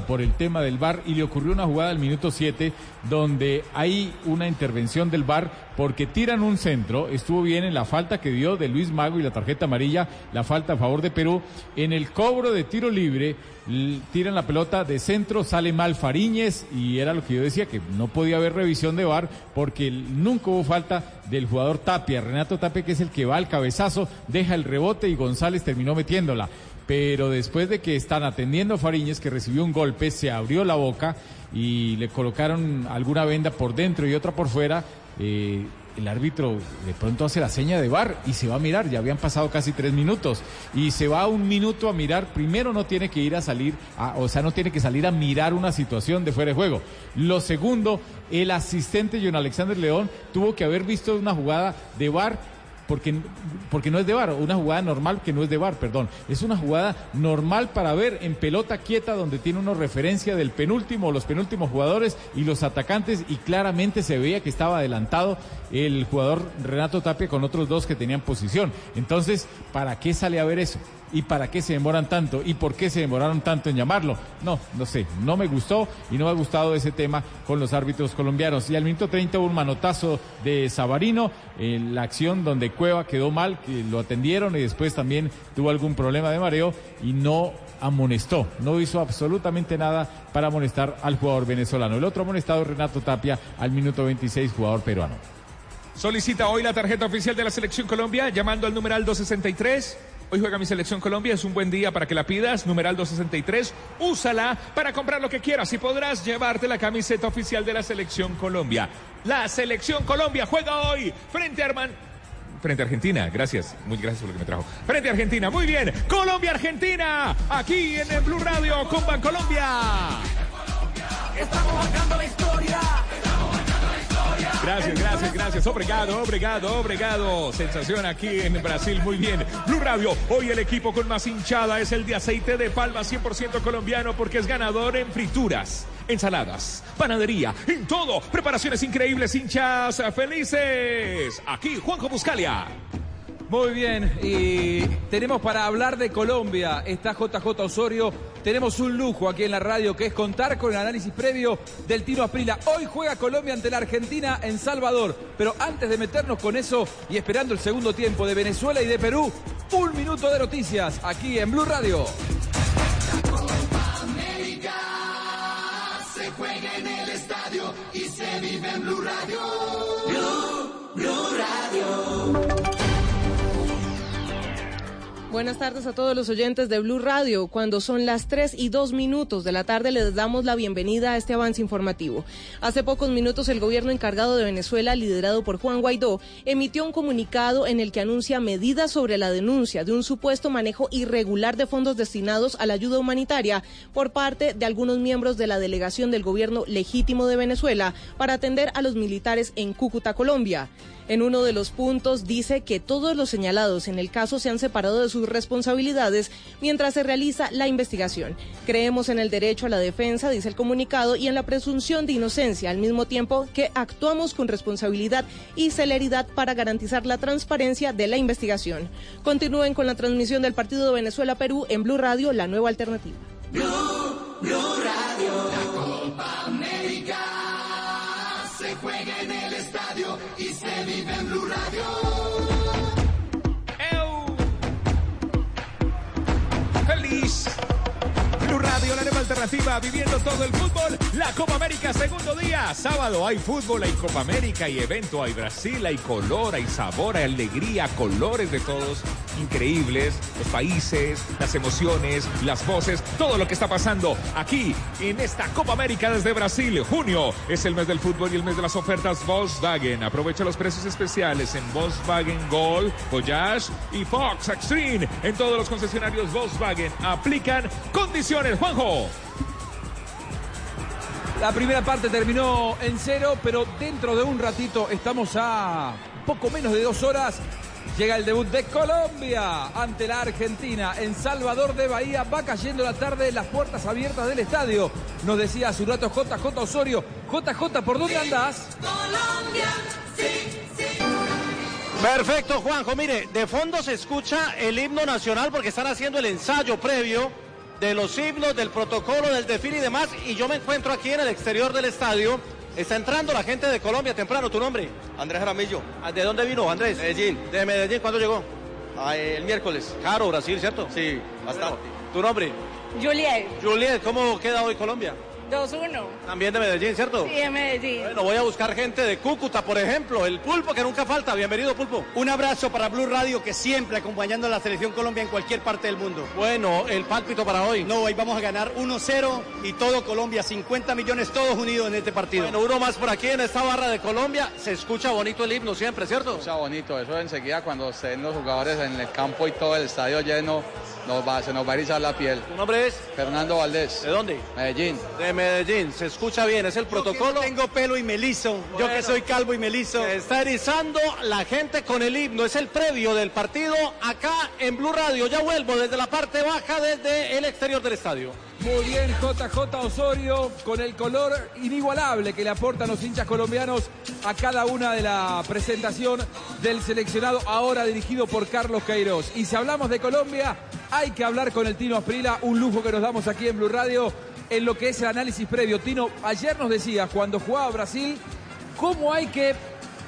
por el tema del VAR y le ocurrió una jugada al minuto 7 donde hay una intervención del VAR porque tiran un centro, estuvo bien en la falta que dio de Luis Mago y la tarjeta amarilla, la falta a favor de Perú, en el cobro de tiro libre tiran la pelota de centro, sale mal Fariñez y era lo que yo decía que no podía haber revisión de VAR porque nunca hubo falta del jugador Tapia, Renato Tapia que es el que va al cabezazo, deja el rebote y González terminó metiéndola pero después de que están atendiendo a Fariñez, que recibió un golpe, se abrió la boca y le colocaron alguna venda por dentro y otra por fuera. Eh, el árbitro de pronto hace la seña de bar y se va a mirar, ya habían pasado casi tres minutos y se va un minuto a mirar, primero no tiene que ir a salir, o sea, no tiene que salir a mirar una situación de fuera de juego. Lo segundo, el asistente John Alexander León tuvo que haber visto una jugada de bar porque, porque no es de bar, una jugada normal que no es de bar, perdón. Es una jugada normal para ver en pelota quieta donde tiene una referencia del penúltimo, los penúltimos jugadores y los atacantes y claramente se veía que estaba adelantado el jugador Renato Tapia con otros dos que tenían posición. Entonces, ¿para qué sale a ver eso? ¿Y para qué se demoran tanto? ¿Y por qué se demoraron tanto en llamarlo? No, no sé, no me gustó y no me ha gustado ese tema con los árbitros colombianos. Y al minuto 30 hubo un manotazo de Sabarino, en la acción donde Cueva quedó mal, que lo atendieron y después también tuvo algún problema de mareo y no amonestó, no hizo absolutamente nada para amonestar al jugador venezolano. El otro amonestado es Renato Tapia al minuto 26, jugador peruano. Solicita hoy la tarjeta oficial de la Selección Colombia llamando al numeral 263. Hoy juega mi selección Colombia, es un buen día para que la pidas, numeral 263, úsala para comprar lo que quieras y podrás llevarte la camiseta oficial de la selección Colombia. La selección Colombia juega hoy frente a Arman frente Argentina. Gracias, muy gracias por lo que me trajo. Frente a Argentina, muy bien. Colombia, Argentina, aquí en el Blue Radio con Colombia. Estamos marcando la historia. Gracias, gracias, gracias. Obrigado, obrigado, obrigado. Sensación aquí en Brasil, muy bien. Blue Radio, hoy el equipo con más hinchada es el de aceite de palma 100% colombiano porque es ganador en frituras, ensaladas, panadería, en todo. Preparaciones increíbles, hinchas felices. Aquí Juanjo Buscalia. Muy bien, y tenemos para hablar de Colombia, está JJ Osorio, tenemos un lujo aquí en la radio que es contar con el análisis previo del Tino Aprila. Hoy juega Colombia ante la Argentina en Salvador, pero antes de meternos con eso y esperando el segundo tiempo de Venezuela y de Perú, un minuto de noticias aquí en Blue Radio. se juega en el estadio y se vive en Blue Radio. Blue, Blue Radio. Buenas tardes a todos los oyentes de Blue Radio. Cuando son las 3 y 2 minutos de la tarde les damos la bienvenida a este avance informativo. Hace pocos minutos el gobierno encargado de Venezuela, liderado por Juan Guaidó, emitió un comunicado en el que anuncia medidas sobre la denuncia de un supuesto manejo irregular de fondos destinados a la ayuda humanitaria por parte de algunos miembros de la delegación del gobierno legítimo de Venezuela para atender a los militares en Cúcuta, Colombia. En uno de los puntos dice que todos los señalados en el caso se han separado de sus responsabilidades mientras se realiza la investigación. Creemos en el derecho a la defensa, dice el comunicado, y en la presunción de inocencia, al mismo tiempo que actuamos con responsabilidad y celeridad para garantizar la transparencia de la investigación. Continúen con la transmisión del partido de Venezuela-Perú en Blue Radio, la nueva alternativa. Blue, Blue Radio, la Copa América juega en el estadio y se vive en Blue Radio. ¡Feliz! Blue Radio, la nueva alternativa, viviendo todo el fútbol. La Copa América, segundo día. Sábado hay fútbol, hay Copa América, hay evento, hay Brasil, hay color, hay sabor, hay alegría, colores de todos increíbles. Los países, las emociones, las voces, todo lo que está pasando aquí en esta Copa América desde Brasil. Junio es el mes del fútbol y el mes de las ofertas Volkswagen. Aprovecha los precios especiales en Volkswagen Gol, Voyage y Fox Extreme. En todos los concesionarios Volkswagen aplican condiciones. Juanjo. La primera parte terminó en cero, pero dentro de un ratito estamos a poco menos de dos horas. Llega el debut de Colombia ante la Argentina en Salvador de Bahía. Va cayendo la tarde, las puertas abiertas del estadio. Nos decía hace un rato JJ Osorio. JJ, ¿por dónde andás? Colombia, sí, sí. Perfecto, Juanjo. Mire, de fondo se escucha el himno nacional porque están haciendo el ensayo previo de los himnos, del protocolo, del desfile y demás. Y yo me encuentro aquí en el exterior del estadio. Está entrando la gente de Colombia temprano. ¿Tu nombre? Andrés Jaramillo. Ah, ¿De dónde vino, Andrés? Medellín. De Medellín. ¿Cuándo llegó? Ah, el miércoles. Caro, Brasil, ¿cierto? Sí, bastante. ¿Tu nombre? Juliet, Juliet, ¿cómo queda hoy Colombia? 2-1. También de Medellín, ¿cierto? Sí, en Medellín. Bueno, voy a buscar gente de Cúcuta, por ejemplo. El Pulpo, que nunca falta. Bienvenido, Pulpo. Un abrazo para Blue Radio, que siempre acompañando a la selección Colombia en cualquier parte del mundo. Bueno, el pálpito para hoy. No, hoy vamos a ganar 1-0 y todo Colombia, 50 millones todos unidos en este partido. Bueno, uno más por aquí en esta barra de Colombia. Se escucha bonito el himno siempre, ¿cierto? Se escucha bonito, eso enseguida cuando estén los jugadores en el campo y todo el estadio lleno, nos va, se nos va a erizar la piel. ¿Tu nombre es? Fernando Valdés. ¿De dónde? Medellín. De Medellín. Se escucha bien, es el protocolo. Yo que tengo pelo y melizo, yo que soy calvo y melizo. Se está erizando la gente con el himno. Es el previo del partido acá en Blue Radio. Ya vuelvo desde la parte baja, desde el exterior del estadio. Muy bien, JJ Osorio, con el color inigualable que le aportan los hinchas colombianos a cada una de la presentación del seleccionado, ahora dirigido por Carlos Queiroz. Y si hablamos de Colombia, hay que hablar con el Tino Asprila, un lujo que nos damos aquí en Blue Radio, en lo que es el análisis previo. Tino, ayer nos decías, cuando jugaba Brasil, cómo hay que,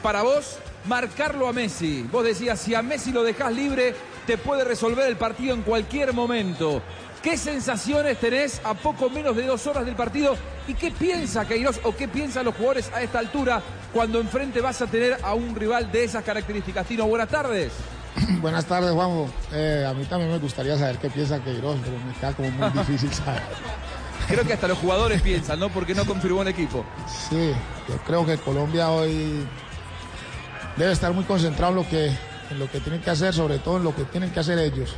para vos, marcarlo a Messi. Vos decías, si a Messi lo dejás libre, te puede resolver el partido en cualquier momento. ¿Qué sensaciones tenés a poco menos de dos horas del partido? ¿Y qué piensa Queiroz o qué piensan los jugadores a esta altura cuando enfrente vas a tener a un rival de esas características? Tino, buenas tardes. Buenas tardes, Juanjo. Eh, a mí también me gustaría saber qué piensa Queiroz, pero me queda como muy difícil saber. Creo que hasta los jugadores piensan, ¿no? Porque no confirmó el equipo. Sí, yo creo que Colombia hoy debe estar muy concentrado en lo que, en lo que tienen que hacer, sobre todo en lo que tienen que hacer ellos.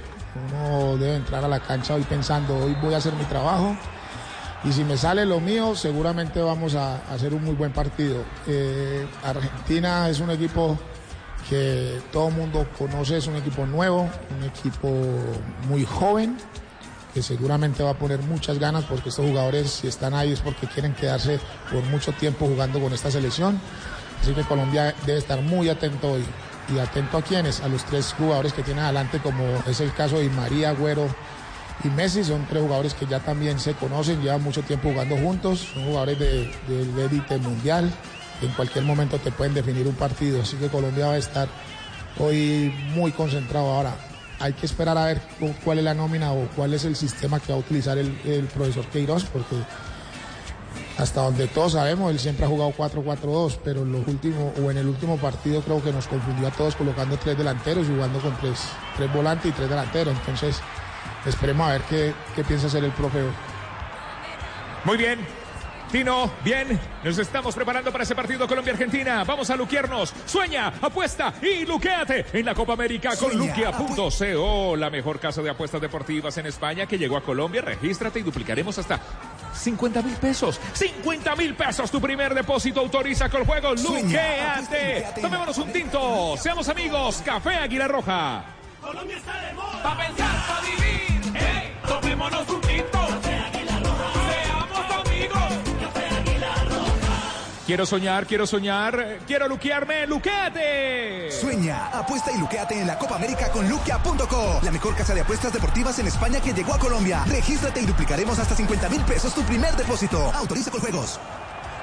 Uno debe entrar a la cancha hoy pensando, hoy voy a hacer mi trabajo y si me sale lo mío, seguramente vamos a, hacer un muy buen partido. Eh, Argentina es un equipo que todo el mundo conoce, es un equipo nuevo, un equipo muy joven, que seguramente va a poner muchas ganas porque estos jugadores si están ahí es porque quieren quedarse por mucho tiempo jugando con esta selección. Así que Colombia debe estar muy atento hoy. ¿Y atento a quiénes? A los tres jugadores que tiene adelante, como es el caso de María, Agüero y Messi. Son tres jugadores que ya también se conocen, llevan mucho tiempo jugando juntos. Son jugadores de, de élite mundial. En cualquier momento te pueden definir un partido. Así que Colombia va a estar hoy muy concentrado. Ahora, hay que esperar a ver cu- cuál es la nómina o cuál es el sistema que va a utilizar el, profesor Queiroz, porque hasta donde todos sabemos, él siempre ha jugado 4-4-2, pero en los últimos, o en el último partido creo que nos confundió a todos colocando tres delanteros jugando con tres, tres volantes y tres delanteros. Entonces, esperemos a ver qué, qué piensa hacer el profe. Muy bien. Tino, bien, nos estamos preparando para ese partido Colombia-Argentina. Vamos a luquearnos. Sueña, apuesta y luqueate en la Copa América con Sueña, luquia.co, la mejor casa de apuestas deportivas en España que llegó a Colombia. Regístrate y duplicaremos hasta 50 mil pesos. 50 mil pesos tu primer depósito. Autoriza con el juego. Luqueate. Tomémonos un tinto. Seamos amigos. Café Águila Roja. Colombia está de moda. Pa' pensar, pa' vivir. Hey, tomémonos un Quiero soñar, quiero soñar. Quiero luquearme. Luqueate. Sueña, apuesta y luqueate en la Copa América con luquea.co, la mejor casa de apuestas deportivas en España que llegó a Colombia. Regístrate y duplicaremos hasta 50 mil pesos tu primer depósito. Autoriza con juegos.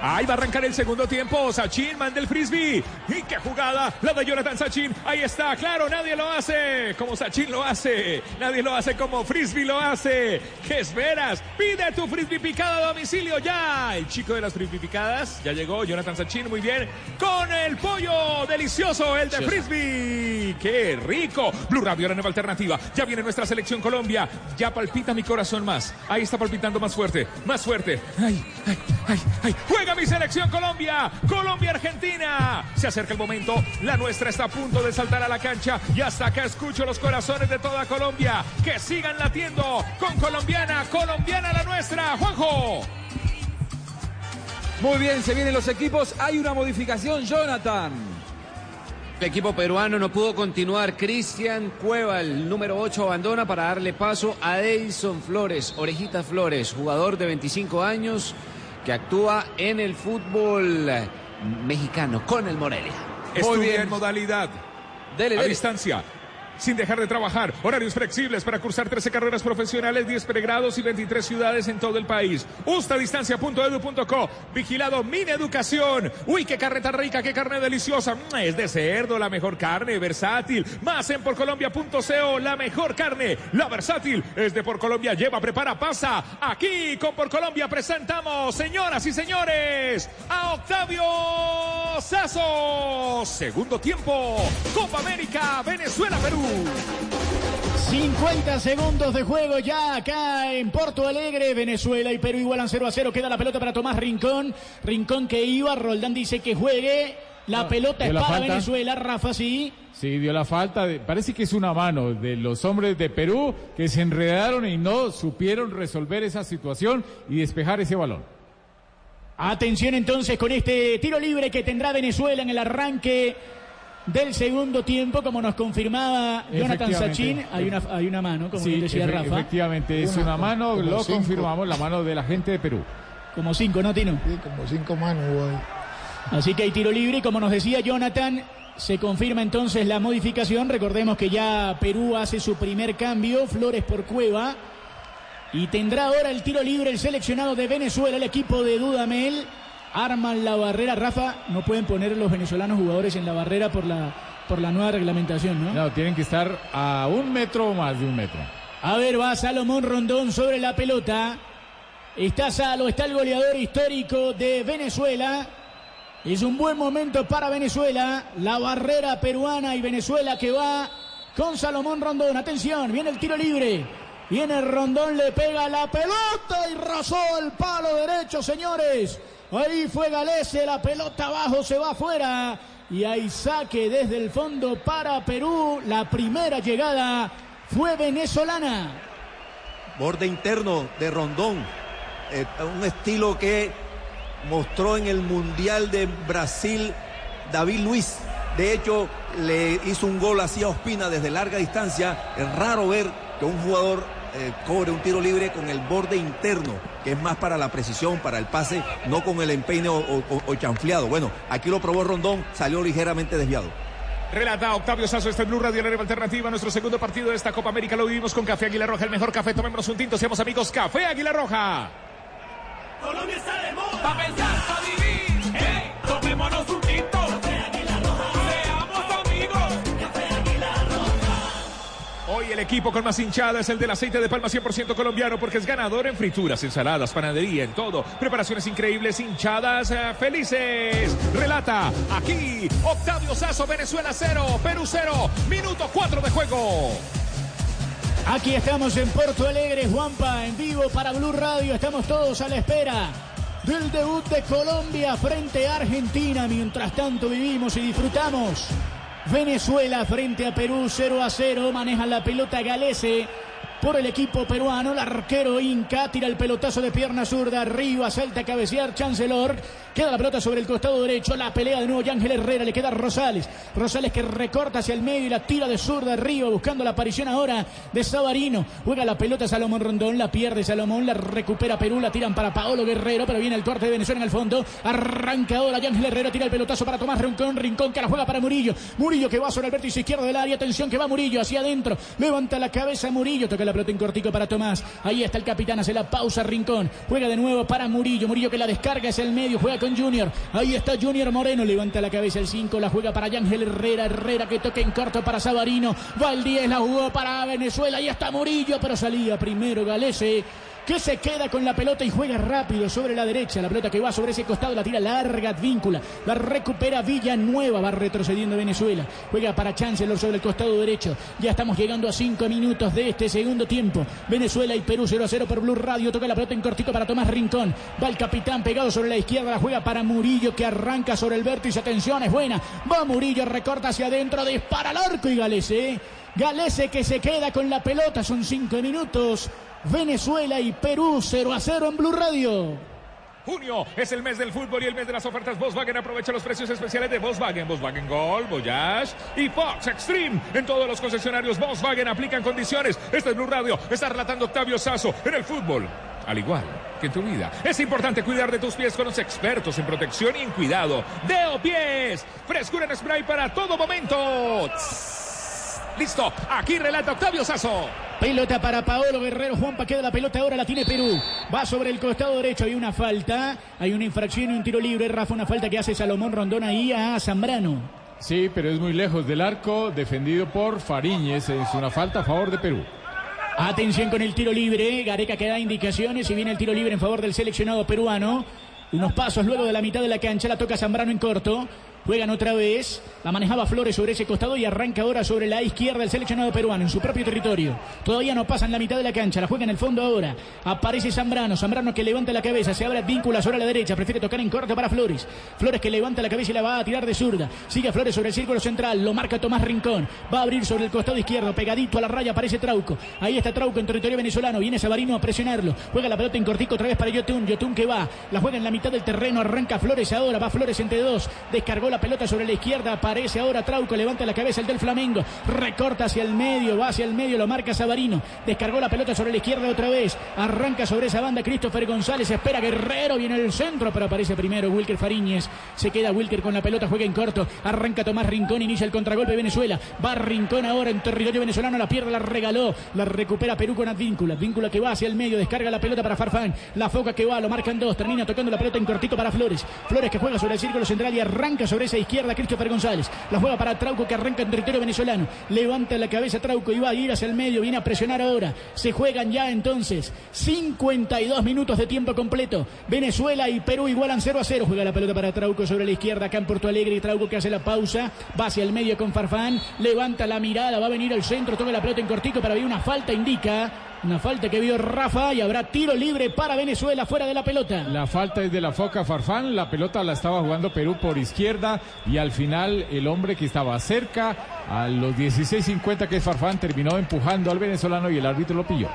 Ahí va a arrancar el segundo tiempo. Sachin manda el frisbee. Y qué jugada. La de Jonathan Sachin. Ahí está. Claro, nadie lo hace como Sachin lo hace. Nadie lo hace como frisbee lo hace. ¿Qué esperas? Pide tu frisbee picada a domicilio ya. El chico de las frisbee picadas ya llegó. Jonathan Sachin muy bien. Con el pollo delicioso, el de frisbee. Qué rico. Blue Radio, la nueva alternativa. Ya viene nuestra selección Colombia. Ya palpita mi corazón más. Ahí está palpitando más fuerte. Más fuerte. Ay, ay, ay, ay. Juega mi selección Colombia. Colombia, Argentina. Se acerca el momento. La nuestra está a punto de saltar a la cancha. Y hasta acá escucho los corazones de toda Colombia. Que sigan latiendo con colombiana. Colombiana la nuestra. Juanjo. Muy bien, se vienen los equipos. Hay una modificación, Jonathan. El equipo peruano no pudo continuar. Cristian Cueva, el número 8, abandona para darle paso a Edison Flores, Orejita Flores, jugador de 25 años que actúa en el fútbol mexicano con el Morelia. Estudia en modalidad. Dele, a dele. distancia. Sin dejar de trabajar. Horarios flexibles para cursar 13 carreras profesionales, 10 pregrados y 23 ciudades en todo el país. Ustadistancia.edu.co. Vigilado Mini Educación. Uy, qué carreta rica, qué carne deliciosa. Mm, Es de cerdo, la mejor carne, versátil. Más en porcolombia.co, la mejor carne, la versátil. Es de Por Colombia. Lleva, prepara, pasa. Aquí con Por Colombia presentamos, señoras y señores, a Octavio Sazo. Segundo tiempo. Copa América, Venezuela, Perú. 50 segundos de juego ya acá en Porto Alegre, Venezuela y Perú igualan 0 a 0. Queda la pelota para Tomás Rincón. Rincón que iba, Roldán dice que juegue. La No, pelota es la para falta. Venezuela, Rafa sí. Sí, dio la falta. de- parece que es una mano de los hombres de Perú que se enredaron y no supieron resolver esa situación y despejar ese balón. Atención entonces con este tiro libre que tendrá Venezuela en el arranque del segundo tiempo, como nos confirmaba Jonathan. Sachin. Hay una, hay una mano, como Sí, decía efe- Rafa. efectivamente, es Una, una mano, como lo cinco. confirmamos, la mano de la gente de Perú. Como cinco, ¿no, Tino? Sí, como cinco manos, güey. Así que hay tiro libre y como nos decía Jonathan, se confirma entonces la modificación. Recordemos que ya Perú hace su primer cambio, Flores por Cueva. Y tendrá ahora el tiro libre el seleccionado de Venezuela, el equipo de Dudamel. Arman la barrera. Rafa, no pueden poner los venezolanos jugadores en la barrera por la, por la nueva reglamentación, ¿no? No, tienen que estar a un metro o más de un metro. A ver, va Salomón Rondón sobre la pelota. Está Salo, está el goleador histórico de Venezuela. Es un buen momento para Venezuela. La barrera peruana y Venezuela que va con Salomón Rondón. Atención, viene el tiro libre. Viene Rondón, le pega la pelota y rasó el palo derecho, señores. Ahí fue Galese, la pelota abajo se va afuera. Y hay saque desde el fondo para Perú. La primera llegada fue venezolana. Borde interno de Rondón. Eh, un estilo que mostró en el Mundial de Brasil David Luis. De hecho, le hizo un gol así a Ospina desde larga distancia. Es raro ver que un jugador eh, cobre un tiro libre con el borde interno, que es más para la precisión, para el pase, no con el empeine o, o- o chanfleado. Bueno, aquí lo probó Rondón, salió ligeramente desviado. Relata Octavio Sazo, este es Blue Radio, la nueva alternativa. Nuestro segundo partido de esta Copa América lo vivimos con Café Águila Roja, el mejor café. Tomémonos un tinto, seamos amigos. Café Águila Roja. Colombia está de moda. Pa' pensar, pa' vivir. Hey, tomémonos un tinto. Hoy el equipo con más hinchada es el del aceite de palma 100% colombiano porque es ganador en frituras, ensaladas, panadería, en todo. Preparaciones increíbles, hinchadas eh, felices. Relata aquí Octavio Sazo, Venezuela 0, Perú 0, minuto 4 de juego. Aquí estamos en Porto Alegre, Juanpa, en vivo para Blue Radio. Estamos todos a la espera del debut de Colombia frente a Argentina. Mientras tanto vivimos y disfrutamos. Venezuela frente a Perú 0 a 0. Maneja la pelota Galese por el equipo peruano. El arquero Inca tira el pelotazo de pierna zurda arriba, salta a cabecear Chancellor. Queda la pelota sobre el costado derecho. La pelea de nuevo Ángel Herrera. Le queda Rosales. Rosales que recorta hacia el medio y la tira de zurda arriba, buscando la aparición ahora de Sabarino. Juega la pelota Salomón Rondón. La pierde Salomón. La recupera Perú. La tiran para Paolo Guerrero. Pero viene el corte de Venezuela en el fondo. Arranca ahora Ángel Herrera. Tira el pelotazo para Tomás Rincón. Rincón que la juega para Murillo. Murillo que va sobre el vértice izquierdo del área. Atención que va Murillo hacia adentro. Levanta la cabeza Murillo. Toca la pelota en cortico para Tomás. Ahí está el capitán. Hace la pausa Rincón. Juega de nuevo para Murillo. Murillo que la descarga es el medio. Juega con Junior. Ahí está Junior Moreno. Levanta la cabeza el 5. La juega para Ángel Herrera. Herrera que toca en corto para Sabarino. Va el 10. La jugó para Venezuela. Ahí está Murillo. Pero salía primero Galese que se queda con la pelota y juega rápido sobre la derecha. La pelota que va sobre ese costado la tira larga Advíncula. La recupera Villanueva. Va retrocediendo Venezuela. Juega para Chancellor sobre el costado derecho. Ya estamos llegando a cinco minutos de este segundo tiempo. Venezuela y Perú 0 a 0 por Blue Radio. Toca la pelota en cortito para Tomás Rincón. Va el capitán pegado sobre la izquierda. La juega para Murillo que arranca sobre el vértice. Atención, es buena. Va Murillo, recorta hacia adentro. Dispara al arco y Galese. Galese que se queda con la pelota. Son cinco minutos. Venezuela y Perú 0 a 0 en Blue Radio. Junio es el mes del fútbol y el mes de las ofertas Volkswagen. Aprovecha los precios especiales de Volkswagen, Volkswagen Gol, Voyage y Fox Extreme. En todos los concesionarios Volkswagen aplican condiciones. Este es Blue Radio. Está relatando Octavio Sazo en el fútbol. Al igual que en tu vida. Es importante cuidar de tus pies con los expertos en protección y en cuidado. Deo Pies. Frescura en spray para todo momento. Listo, aquí relata Octavio Sazo. Pelota para Paolo Guerrero. Juanpa queda la pelota ahora, la tiene Perú. Va sobre el costado derecho. Hay una falta. Hay una infracción y un tiro libre. Rafa, una falta que hace Salomón Rondón ahí a Zambrano. Sí, pero es muy lejos del arco, defendido por Fariñez. Es una falta a favor de Perú. Atención con el tiro libre. Gareca que da indicaciones y viene el tiro libre en favor del seleccionado peruano. Unos pasos luego de la mitad de la cancha. La toca Zambrano en corto. Juegan otra vez. La manejaba Flores sobre ese costado y arranca ahora sobre la izquierda el seleccionado peruano en su propio territorio. Todavía no pasa en la mitad de la cancha. La juega en el fondo ahora. Aparece Zambrano. Zambrano que levanta la cabeza. Se abre víncula sobre la derecha. Prefiere tocar en corto para Flores. Flores que levanta la cabeza y la va a tirar de zurda. Sigue Flores sobre el círculo central. Lo marca Tomás Rincón. Va a abrir sobre el costado izquierdo. Pegadito a la raya aparece Trauco. Ahí está Trauco en territorio venezolano. Viene Sabarino a presionarlo. Juega la pelota en cortico otra vez para Yotun. Yotun que va. La juega en la mitad del terreno. Arranca Flores ahora. Va Flores entre dos. Descargó la pelota sobre la izquierda. Aparece ahora Trauco. Levanta la cabeza el del Flamengo. Recorta hacia el medio. Va hacia el medio. Lo marca Sabarino. Descargó la pelota sobre la izquierda otra vez. Arranca sobre esa banda Christopher González. Espera Guerrero. Viene el centro. Pero aparece primero Wilker Fariñez. Se queda Wilker con la pelota. Juega en corto. Arranca Tomás Rincón. Inicia el contragolpe Venezuela. Va Rincón ahora en territorio venezolano. La pierde. La regaló. La recupera Perú con Advíncula. Advíncula que va hacia el medio. Descarga la pelota para Farfán. La foca que va. Lo marcan dos. Termina tocando la pelota en cortito para Flores. Flores que juega sobre el círculo central y arranca sobre esa izquierda Christopher González. La juega para Trauco que arranca en territorio venezolano. Levanta la cabeza Trauco y va a ir hacia el medio. Viene a presionar ahora. Se juegan ya entonces 52 minutos de tiempo completo. Venezuela y Perú igualan 0 a 0. Juega la pelota para Trauco sobre la izquierda acá en Porto Alegre. Y Trauco que hace la pausa. Va hacia el medio con Farfán. Levanta la mirada. Va a venir al centro. Toca la pelota en cortico para ver una falta. Indica. Una falta que vio Rafa y habrá tiro libre para Venezuela fuera de la pelota. La falta es de la Foca Farfán, la pelota la estaba jugando Perú por izquierda y al final el hombre que estaba cerca a los 16.50 que es Farfán terminó empujando al venezolano y el árbitro lo pilló.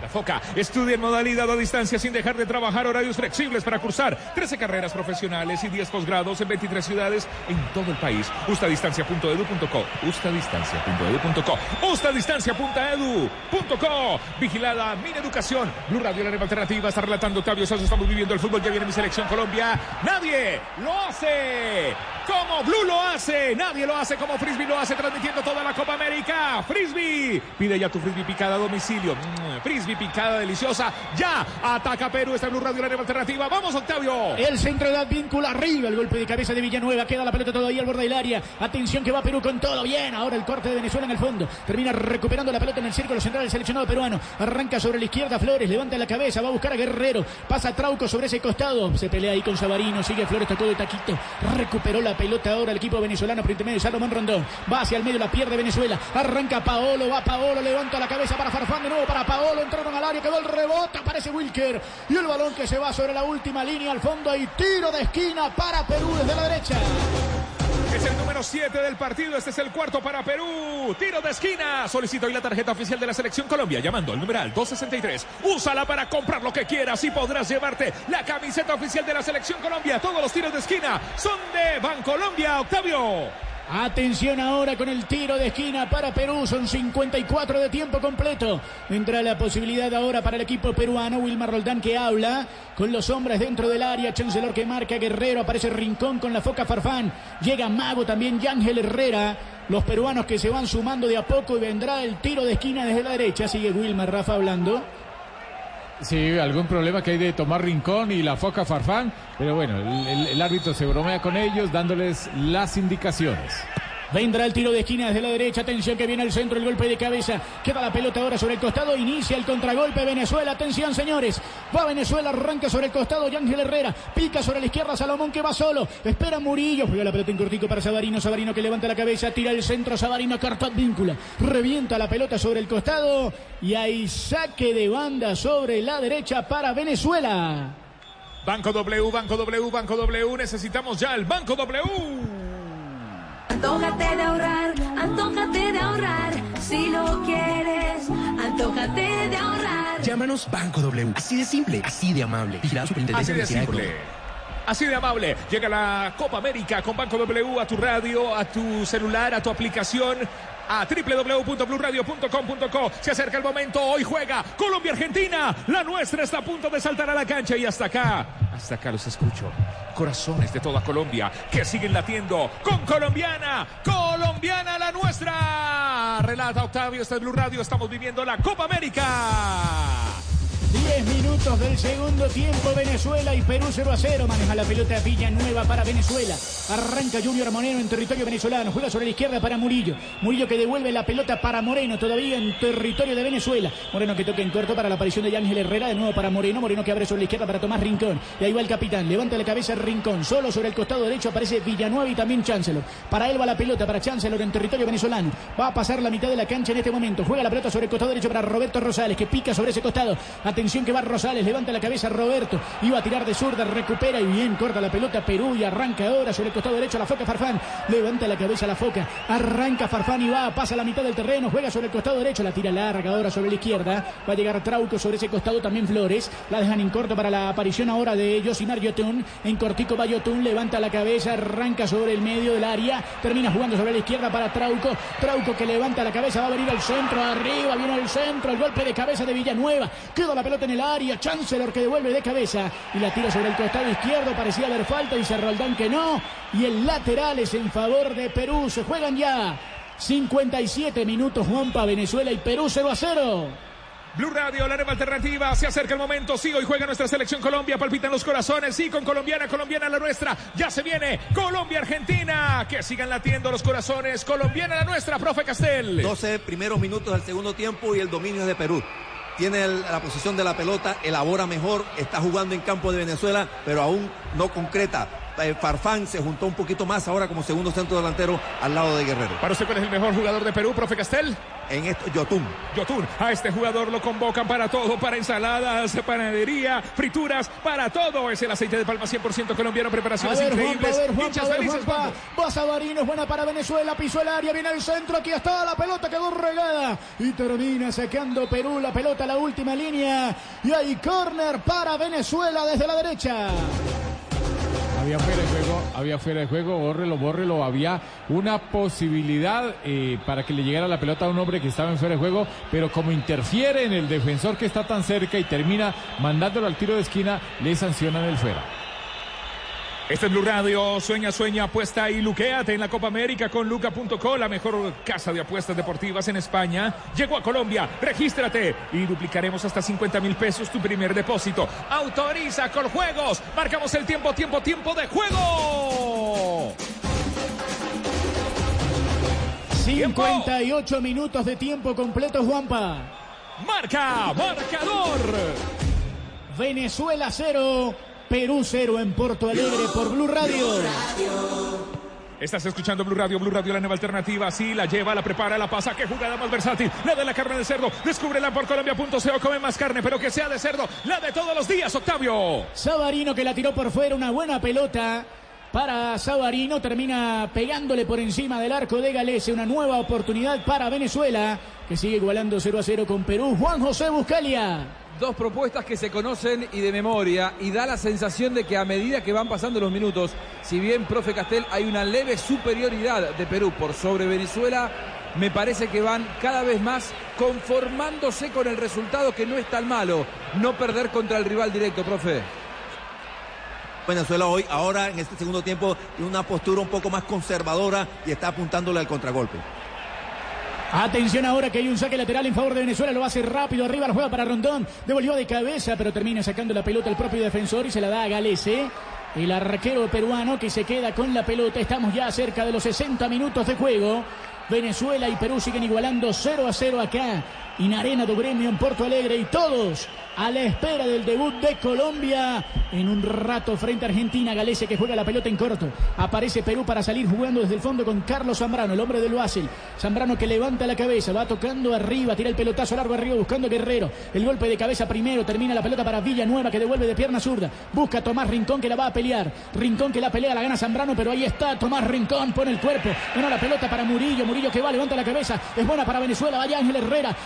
La Foca estudia en modalidad a distancia sin dejar de trabajar horarios flexibles para cursar 13 carreras profesionales y 10 posgrados en 23 ciudades en todo el país. Ustadistancia.edu.co Ustadistancia.edu.co Ustadistancia.edu.co Vigilada mi educación. Blue Radio, la alternativa. Está relatando Octavio Sasso. Estamos viviendo el fútbol. Ya viene mi selección Colombia. Nadie lo hace como Blue lo hace. Nadie lo hace como Frisbee lo hace. Transmitiendo toda la Copa América. Frisbee. Pide ya tu Frisbee picada a domicilio. Mm, Picada deliciosa. Ya ataca Perú. Está Blue Radio, la nueva alternativa. Vamos, Octavio. El centro de Advíncula arriba. El golpe de cabeza de Villanueva. Queda la pelota todavía al borde del área. Atención que va Perú con todo bien. Ahora el corte de Venezuela en el fondo. Termina recuperando la pelota en el círculo central del seleccionado peruano. Arranca sobre la izquierda Flores. Levanta la cabeza. Va a buscar a Guerrero. Pasa Trauco sobre ese costado. Se pelea ahí con Sabarino. Sigue Flores. Tocó de taquito. Recuperó la pelota ahora el equipo venezolano. Por intermedio de Salomón Rondón. Va hacia el medio. La pierde Venezuela. Arranca Paolo. Va Paolo. Levanta la cabeza para Farfán. De nuevo para Paolo. Al área. Quedó el rebote. Aparece Wilker. Y el balón que se va sobre la última línea al fondo. Y tiro de esquina para Perú desde la derecha. Es el número 7 del partido. Este es el cuarto para Perú. Tiro de esquina. Solicito hoy la tarjeta oficial de la Selección Colombia. Llamando al numeral 263. Úsala para comprar lo que quieras y podrás llevarte la camiseta oficial de la Selección Colombia. Todos los tiros de esquina son de Bancolombia. Octavio. Atención ahora con el tiro de esquina para Perú. Son 54 de tiempo completo. Entra la posibilidad ahora para el equipo peruano. Wilmar Roldán que habla con los hombres dentro del área. Chancellor que marca Guerrero. Aparece Rincón con la foca Farfán. Llega Mago también. Yángel Herrera. Los peruanos que se van sumando de a poco y vendrá el tiro de esquina desde la derecha. Sigue Wilmar Rafa hablando. Sí, algún problema que hay de tomar Rincón y la Foca Farfán, pero bueno, el, el- árbitro se bromea con ellos dándoles las indicaciones. Vendrá el tiro de esquina desde la derecha. Atención que viene el centro, el golpe de cabeza. Queda la pelota ahora sobre el costado. Inicia el contragolpe Venezuela. Atención, señores. Va Venezuela, arranca sobre el costado. Yángel Herrera. Pica sobre la izquierda. Salomón que va solo. Espera Murillo. Juega la pelota en cortico para Sabarino. Sabarino que levanta la cabeza. Tira el centro. Sabarino carta víncula. Revienta la pelota sobre el costado. Y hay saque de banda sobre la derecha para Venezuela. Banco W, Banco W, Banco W. Necesitamos ya el Banco W. Antójate de ahorrar, antójate de ahorrar. Si lo quieres, antójate de ahorrar. Llámanos Banco W. Así de simple, así de amable. Vigilado Superintendencia Así de simple. Así de amable. Llega la Copa América con Banco W a tu radio, a tu celular, a tu aplicación. A www.bluradio.com.co Se acerca el momento, hoy juega Colombia-Argentina. La nuestra está a punto de saltar a la cancha y hasta acá, hasta acá los escucho. corazones de toda Colombia que siguen latiendo con colombiana, colombiana la nuestra. Relata Octavio, está en Blue Radio, estamos viviendo la Copa América. 10 minutos del segundo tiempo, Venezuela y Perú 0 a 0. Maneja la pelota Villanueva para Venezuela. Arranca Junior Moreno en territorio venezolano. Juega sobre la izquierda para Murillo. Murillo que devuelve la pelota para Moreno, todavía en territorio de Venezuela. Moreno que toca en corto para la aparición de Ángel Herrera. De nuevo para Moreno. Moreno que abre sobre la izquierda para Tomás Rincón. Y ahí va el capitán. Levanta la cabeza Rincón. Solo sobre el costado derecho aparece Villanueva y también Chancellor. Para él va la pelota para Chancellor en territorio venezolano. Va a pasar la mitad de la cancha en este momento. Juega la pelota sobre el costado derecho para Roberto Rosales que pica sobre ese costado. Atención que va Rosales, levanta la cabeza Roberto, iba a tirar de zurda, recupera y bien corta la pelota Perú y arranca ahora sobre el costado derecho la foca Farfán, levanta la cabeza la foca, arranca Farfán y va, pasa la mitad del terreno, juega sobre el costado derecho, la tira larga ahora sobre la izquierda, va a llegar Trauco sobre ese costado también Flores, la dejan en corto para la aparición ahora de Josinar Yotun, en cortico va Yotun, levanta la cabeza, arranca sobre el medio del área, termina jugando sobre la izquierda para Trauco, Trauco que levanta la cabeza, va a venir al centro, arriba, viene el centro, el golpe de cabeza de Villanueva, queda la pelota en el área, Chancellor que devuelve de cabeza y la tira sobre el costado izquierdo, parecía haber falta, dice Roldán que no, y el lateral es en favor de Perú, se juegan ya 57 minutos Juanpa, Venezuela y Perú 0 a 0. Blue Radio, la nueva alternativa, se acerca el momento, sí, hoy juega nuestra selección Colombia, palpitan los corazones, sí, con colombiana, colombiana la nuestra, ya se viene Colombia-Argentina, que sigan latiendo los corazones, colombiana la nuestra, profe Castel. 12 primeros minutos del segundo tiempo y el dominio es de Perú. Tiene la posición de la pelota, elabora mejor, está jugando en campo de Venezuela, pero aún no concreta. Eh, Farfán se juntó un poquito más ahora como segundo centro delantero al lado de Guerrero. Para usted, ¿cuál es el mejor jugador de Perú, profe Castel? En esto, Yotun. Yotun, a este jugador lo convocan para todo, para ensaladas, panadería, frituras, para todo. Es el aceite de palma 100% colombiano, A preparaciones ver, Juanpa, a increíbles. ver, Juanpa, Hinchas a ver, felices, Juanpa. Es buena para Venezuela, pisó el área, viene el centro, aquí está la pelota, quedó regada y termina sacando Perú la pelota a la última línea y hay córner para Venezuela desde la derecha. Había fuera de juego, había fuera de juego, bórrelo, bórrelo. Había una posibilidad eh, para que le llegara la pelota a un hombre que estaba en fuera de juego, pero como interfiere en el defensor que está tan cerca y termina mandándolo al tiro de esquina, le sancionan el fuera. Este es Blue Radio, sueña, sueña, apuesta y luquéate en la Copa América con luca.co, la mejor casa de apuestas deportivas en España. Llegó a Colombia, regístrate y duplicaremos hasta 50 mil pesos tu primer depósito. Autoriza con juegos, marcamos el tiempo, tiempo, tiempo de juego. 58 minutos de tiempo completo, Juanpa. Marca, marcador. Venezuela 0, Perú 0 en Porto Alegre por Blue Radio. Estás escuchando Blue Radio, Blue Radio, la nueva alternativa. Sí, la lleva, la prepara, la pasa. Qué jugada más versátil. La de la carne de cerdo. Descúbrela por colombia.co. Come más carne, pero que sea de cerdo. La de todos los días, Octavio. Sabarino que la tiró por fuera, una buena pelota para Sabarino, termina pegándole por encima del arco de Galese, una nueva oportunidad para Venezuela, que sigue igualando 0 a 0 con Perú. Juan José Buscalia. Dos propuestas que se conocen y de memoria y da la sensación de que a medida que van pasando los minutos, si bien, profe Castel, hay una leve superioridad de Perú por sobre Venezuela, me parece que van cada vez más conformándose con el resultado que no es tan malo, no perder contra el rival directo, profe. Venezuela hoy, ahora en este segundo tiempo, tiene una postura un poco más conservadora y está apuntándole al contragolpe. Atención ahora que hay un saque lateral en favor de Venezuela, lo hace rápido arriba, la juega para Rondón, devolvió de cabeza, pero termina sacando la pelota el propio defensor y se la da a Galese. El arquero peruano que se queda con la pelota, estamos ya cerca de los 60 minutos de juego. Venezuela y Perú siguen igualando 0 a 0 acá en Arena do Gremio en Porto Alegre y todos a la espera del debut de Colombia en un rato frente a Argentina. Galese que juega la pelota en corto. Aparece Perú para salir jugando desde el fondo con Carlos Zambrano, el hombre del Basel. Zambrano que levanta la cabeza, va tocando arriba, tira el pelotazo largo arriba buscando Guerrero. El golpe de cabeza primero, termina la pelota para Villanueva que devuelve de pierna zurda. Busca a Tomás Rincón que la va a pelear. Rincón que la pelea, la gana Zambrano, pero ahí está Tomás Rincón, pone el cuerpo. Gana la pelota para Murillo, Murillo que va, levanta la cabeza. Es buena para Venezuela, vaya Ángel. Herrera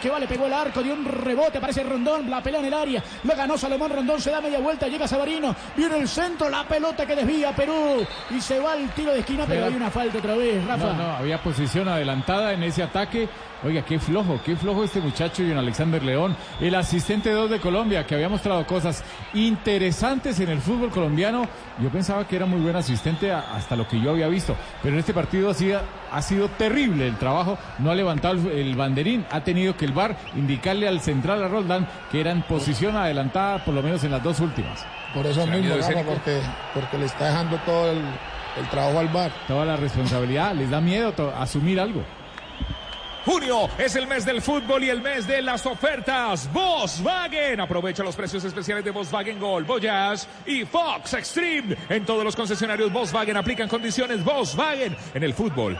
que va, le pegó el arco, dio un rebote, aparece Rondón, la pelea en el área. La ganó Salomón Rondón, se da media vuelta, llega Sabarino. Viene el centro, la pelota que desvía Perú. Y se va el tiro de esquina, pero Pero- hay una falta otra vez, Rafa. No, no, había posición adelantada en ese ataque Oiga, qué flojo, qué flojo este muchacho, John Alexander León, el asistente 2 de Colombia, que había mostrado cosas interesantes en el fútbol colombiano. Yo pensaba que era muy buen asistente a- hasta lo que yo había visto, pero en este partido ha sido, ha sido terrible el trabajo. No ha levantado el, el banderín, ha tenido que el VAR indicarle al central a Roldán que era en posición adelantada, por lo menos en las dos últimas. Por eso ¿Será mismo, Rafa, porque, porque le está dejando todo el, el trabajo al bar. Toda la responsabilidad, les da miedo to- asumir algo. Junio es el mes del fútbol y el mes de las ofertas. Volkswagen. Aprovecha los precios especiales de Volkswagen Gol, Voyage y Fox Extreme. En todos los concesionarios Volkswagen aplican condiciones Volkswagen en el fútbol.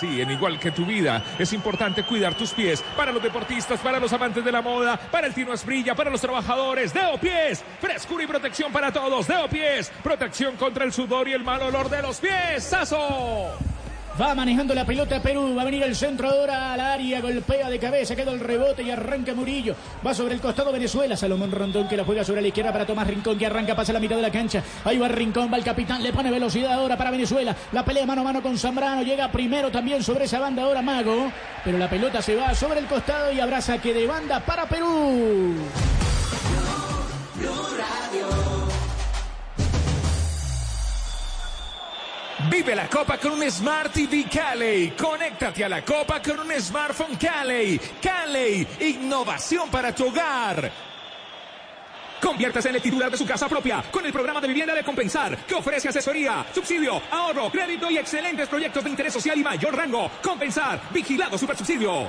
Sí, en igual que tu vida, es importante cuidar tus pies para los deportistas, para los amantes de la moda, para el Tino Esprilla, para los trabajadores. Deo Pies, frescura y protección para todos. Deo Pies, protección contra el sudor y el mal olor de los pies. ¡Sazo! Va manejando la pelota Perú, va a venir el centro ahora al área, golpea de cabeza, queda el rebote y arranca Murillo. Va sobre el costado Venezuela, Salomón Rondón que la juega sobre la izquierda para Tomás Rincón que arranca, pasa la mitad de la cancha. Ahí va Rincón, va el capitán, le pone velocidad ahora para Venezuela. La pelea mano a mano con Zambrano, llega primero también sobre esa banda ahora Mago, pero la pelota se va sobre el costado y habrá saque de banda para Perú. Vive la Copa con un Smart TV Cali. Conéctate a la Copa con un smartphone Cali. Cali, innovación para tu hogar. Conviértase en el titular de su casa propia con el programa de vivienda de Compensar, que ofrece asesoría, subsidio, ahorro, crédito y excelentes proyectos de interés social y mayor rango. Compensar, vigilado supersubsidio.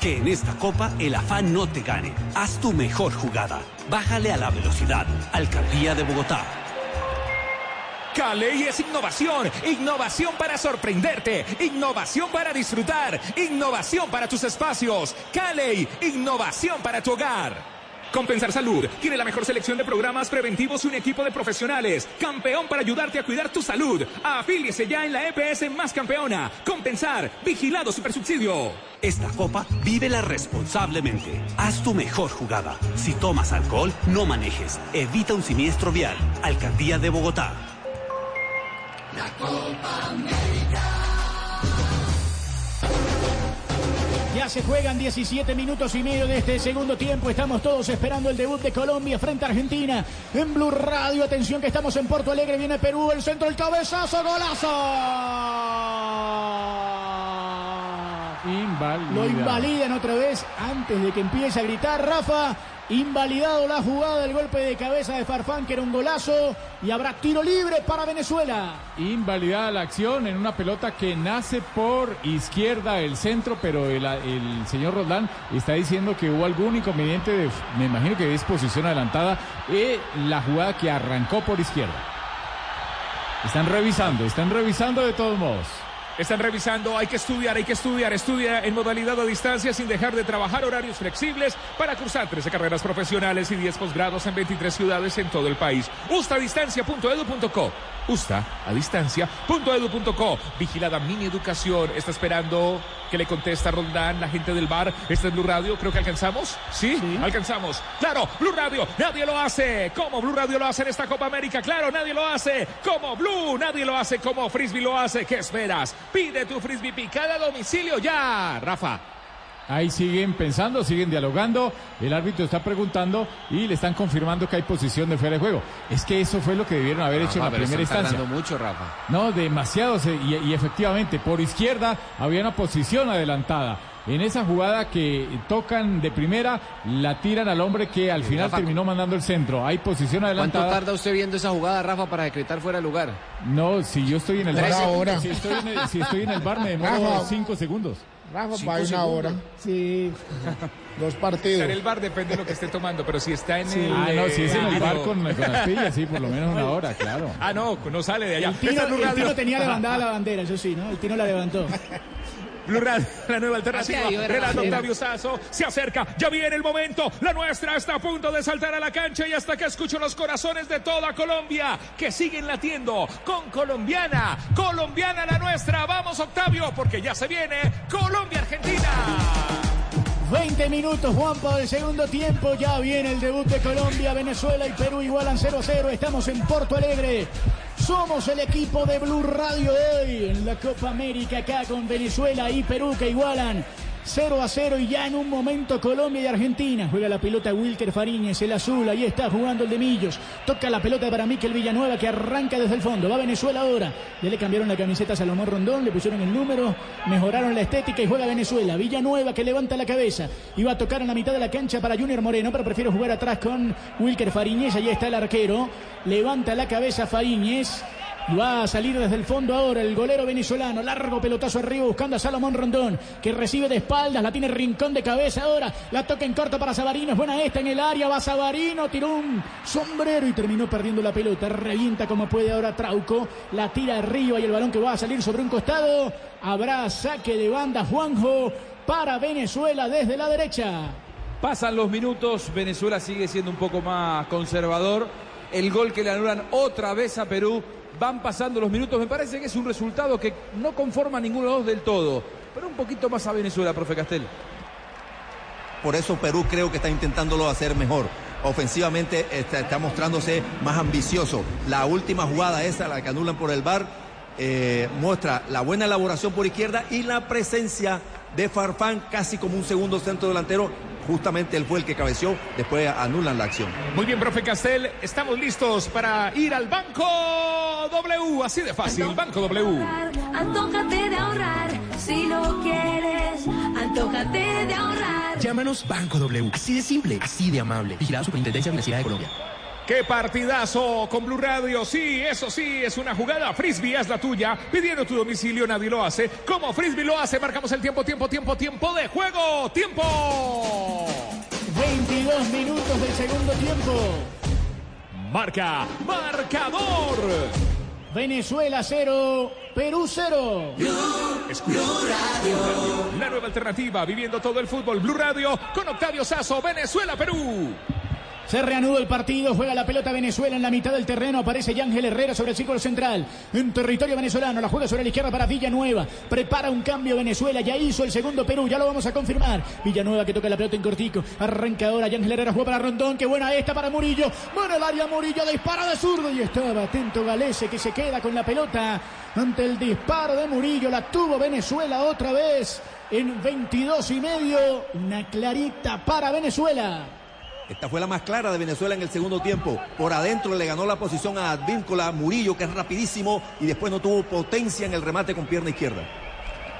Que en esta copa el afán no te gane. Haz tu mejor jugada. Bájale a la velocidad. Alcaldía de Bogotá. Cali es innovación, innovación para sorprenderte, innovación para disfrutar, innovación para tus espacios. Cali, innovación para tu hogar. Compensar Salud tiene la mejor selección de programas preventivos y un equipo de profesionales. Campeón para ayudarte a cuidar tu salud. Afíliese ya en la EPS más campeona. Compensar, vigilado supersubsidio. Esta copa vívela responsablemente. Haz tu mejor jugada. Si tomas alcohol, no manejes. Evita un siniestro vial. Alcaldía de Bogotá. La Copa América. Ya se juegan 17 minutos y medio de este segundo tiempo. Estamos todos esperando el debut de Colombia frente a Argentina. En Blue Radio, atención que estamos en Porto Alegre. Viene Perú, el centro, el cabezazo, golazo. Invalida. Lo invalidan otra vez antes de que empiece a gritar Rafa. Invalidado la jugada del golpe de cabeza de Farfán, que era un golazo. Y habrá tiro libre para Venezuela. Invalidada la acción en una pelota que nace por izquierda el centro, pero el, el señor Roldán está diciendo que hubo algún inconveniente, de, me imagino que es posición adelantada, y la jugada que arrancó por izquierda. Están revisando, están revisando de todos modos. Están revisando, hay que estudiar, hay que estudiar, estudia en modalidad a distancia sin dejar de trabajar horarios flexibles para cursar 13 carreras profesionales y 10 posgrados en 23 ciudades en todo el país. Ustadistancia.edu.co Usta a distancia.edu.co Vigilada Mini Educación. Está esperando que le contesta Roldán, la gente del bar. Este es Blue Radio, creo que alcanzamos. ¿Sí? Alcanzamos. Claro, Blue Radio, nadie lo hace. como Blue Radio lo hace en esta Copa América? Claro, nadie lo hace. Como Blue, nadie lo hace como Frisbee lo hace. ¿Qué esperas? Pide tu Frisbee picada a domicilio ya, Rafa. Ahí siguen pensando, siguen dialogando. El árbitro está preguntando y le están confirmando que hay posición de fuera de juego. Es que eso fue lo que debieron haber hecho en la pero primera están instancia. mucho, Rafa. No, demasiado. se- Y, y efectivamente, por izquierda había una posición adelantada. En esa jugada que tocan de primera, la tiran al hombre que al final Rafa, terminó mandando el centro. Hay posición ¿Cuánto adelantada. tarda usted viendo esa jugada, Rafa, para decretar fuera de lugar? No, si yo estoy en el bar. segundos. Si estoy en el, si estoy en el bar, me demoro cinco segundos. Rafa, para una segundos. hora. Sí. Dos Está partidos. en el bar, depende de lo que esté tomando, pero si está en el. Ah, no, si es en el eh, bar con, con las pillas, sí, por lo menos una hora, claro. Ah, no, no sale de allá. El Blue el. Tino tenía levantada la bandera, eso sí, ¿no? El Tino la levantó. Blue Radio, la nueva alternativa. Relato. Octavio Sazo se acerca. Ya viene el momento. La nuestra está a punto de saltar a la cancha y hasta que escucho los corazones de toda Colombia que siguen latiendo con colombiana. Colombiana la nuestra. Vamos, Octavio, porque ya se viene Colombia-Argentina. 20 minutos, Juanpa, del segundo tiempo. Ya viene el debut de Colombia, Venezuela y Perú igualan 0 a 0. Estamos en Porto Alegre. Somos el equipo de Blue Radio hoy en la Copa América acá con Venezuela y Perú que igualan 0 a 0 y ya en un momento Colombia y Argentina. Juega la pelota Wilker Fariñez, el azul, ahí está jugando el de Millos. Toca la pelota para Miquel Villanueva que arranca desde el fondo. Va Venezuela ahora. Ya le cambiaron la camiseta a Salomón Rondón, le pusieron el número, mejoraron la estética y juega Venezuela. Villanueva que levanta la cabeza. Iba a tocar en la mitad de la cancha para Junior Moreno, pero prefiero jugar atrás con Wilker Fariñez. Ahí está el arquero. Levanta la cabeza Fariñez. Y va a salir desde el fondo ahora el golero venezolano. Largo pelotazo arriba buscando a Salomón Rondón, que recibe de espaldas, la tiene rincón de cabeza ahora. La toca en corto para Sabarino. Es buena esta en el área. Va Sabarino, tiró un sombrero y terminó perdiendo la pelota. Revienta como puede ahora Trauco. La tira arriba y el balón que va a salir sobre un costado. Habrá saque de banda Juanjo para Venezuela desde la derecha. Pasan los minutos, Venezuela sigue siendo un poco más conservador. El gol que le anulan otra vez a Perú. Van pasando los minutos. Me parece que es un resultado que no conforma a ninguno de los dos del todo. Pero un poquito más a Venezuela, profe Castel. Por eso Perú creo que está intentándolo hacer mejor. Ofensivamente está, mostrándose más ambicioso. La última jugada esa, la que anulan por el bar, eh, muestra la buena elaboración por izquierda y la presencia de Farfán casi como un segundo centro delantero. Justamente él fue el que cabeció, después anulan la acción. Muy bien, profe Castel, estamos listos para ir al Banco W, así de fácil, Banco W. Antójate de ahorrar, si lo quieres, antójate de ahorrar. Llámanos Banco W. Así de simple, así de amable. Vigilado Superintendencia Financiera de Colombia. ¡Qué partidazo con Blue Radio! Sí, eso sí, es una jugada. Frisbee es la tuya. Pidiendo tu domicilio, nadie lo hace. Como Frisbee lo hace, marcamos el tiempo, tiempo, tiempo, tiempo de juego. ¡Tiempo! 22 minutos del segundo tiempo. Marca, marcador. Venezuela 0, Perú 0. Escucha. La nueva alternativa, viviendo todo el fútbol. Blue Radio con Octavio Sazo, Venezuela, Perú. Se reanuda el partido, juega la pelota Venezuela en la mitad del terreno, aparece Yángel Herrera sobre el círculo central, en territorio venezolano, la juega sobre la izquierda para Villanueva, prepara un cambio Venezuela, ya hizo el segundo Perú, ya lo vamos a confirmar, Villanueva que toca la pelota en cortico, arranca ahora Yángel Herrera, juega para Rondón, que buena esta para Murillo, bueno el área Murillo, dispara de zurdo y estaba atento Galese que se queda con la pelota. Ante el disparo de Murillo, la tuvo Venezuela otra vez en 22 y medio, una clarita para Venezuela. Esta fue la más clara de Venezuela en el segundo tiempo. Por adentro le ganó la posición a Advíncula Murillo, que es rapidísimo, y después no tuvo potencia en el remate con pierna izquierda.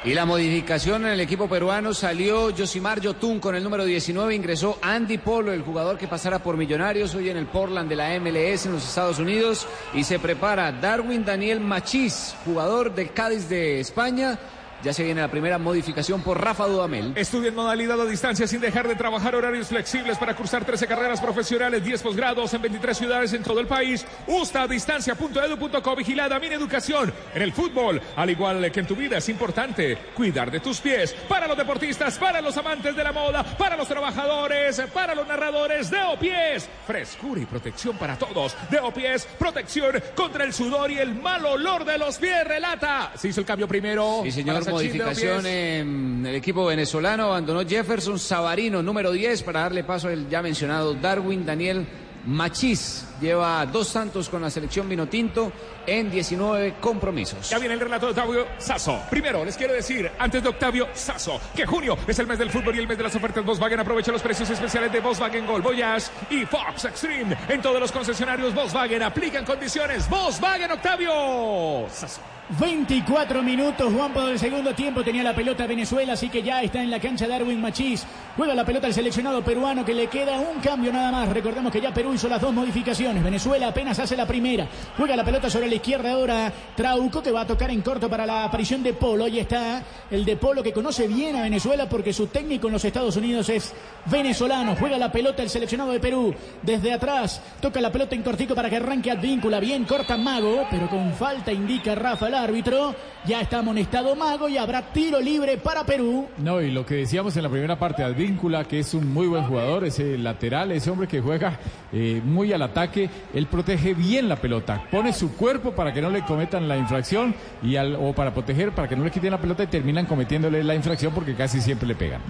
Y la modificación en el equipo peruano salió Josimar Yotun con el número 19, ingresó Andy Polo, el jugador que pasará por Millonarios hoy en el Portland de la MLS en los Estados Unidos, y se prepara Darwin Daniel Machís, jugador del Cádiz de España. Ya se viene la primera modificación por Rafa Dudamel. Estudia en modalidad a distancia sin dejar de trabajar horarios flexibles para cursar 13 carreras profesionales, 10 posgrados en 23 ciudades en todo el país. Usta a distancia.edu.co vigilada mi educación en el fútbol, al igual que en tu vida es importante cuidar de tus pies. Para los deportistas, para los amantes de la moda, para los trabajadores, para los narradores de Pies. Frescura y protección para todos. De Pies, protección contra el sudor y el mal olor de los pies. Relata. Se hizo el cambio primero. Sí, señor, modificación en el equipo venezolano. Abandonó Jefferson Savarino, número 10, para darle paso al ya mencionado Darwin Daniel Machís. Lleva dos tantos con la selección Vinotinto en 19 compromisos. Ya viene el relato de Octavio Sasso. Primero, les quiero decir, antes de Octavio Sasso, que junio es el mes del fútbol y el mes de las ofertas Volkswagen. Aprovecha los precios especiales de Volkswagen Gol, Voyage y Fox Extreme. En todos los concesionarios Volkswagen aplican condiciones. Volkswagen Octavio Sasso. 24 minutos, Juan del segundo tiempo tenía la pelota Venezuela, así que ya está en la cancha Darwin Machís. Juega la pelota el seleccionado peruano que le queda un cambio nada más. Recordemos que ya Perú hizo las dos modificaciones. Venezuela apenas hace la primera. Juega la pelota sobre la izquierda ahora Trauco que va a tocar en corto para la aparición de Polo. Ahí está el de Polo que conoce bien a Venezuela porque su técnico en los Estados Unidos es venezolano. Juega la pelota el seleccionado de Perú desde atrás. Toca la pelota en cortico para que arranque Advíncula. Bien corta Mago, pero con falta indica Rafa el árbitro. Ya está amonestado Mago y habrá tiro libre para Perú. No, y lo que decíamos en la primera parte, Advíncula, que es un muy buen jugador, ese lateral, ese hombre que juega eh, muy al ataque, él protege bien la pelota, pone su cuerpo para que no le cometan la infracción y al, o para proteger, para que no le quiten la pelota y terminan cometiéndole la infracción porque casi siempre le pegan.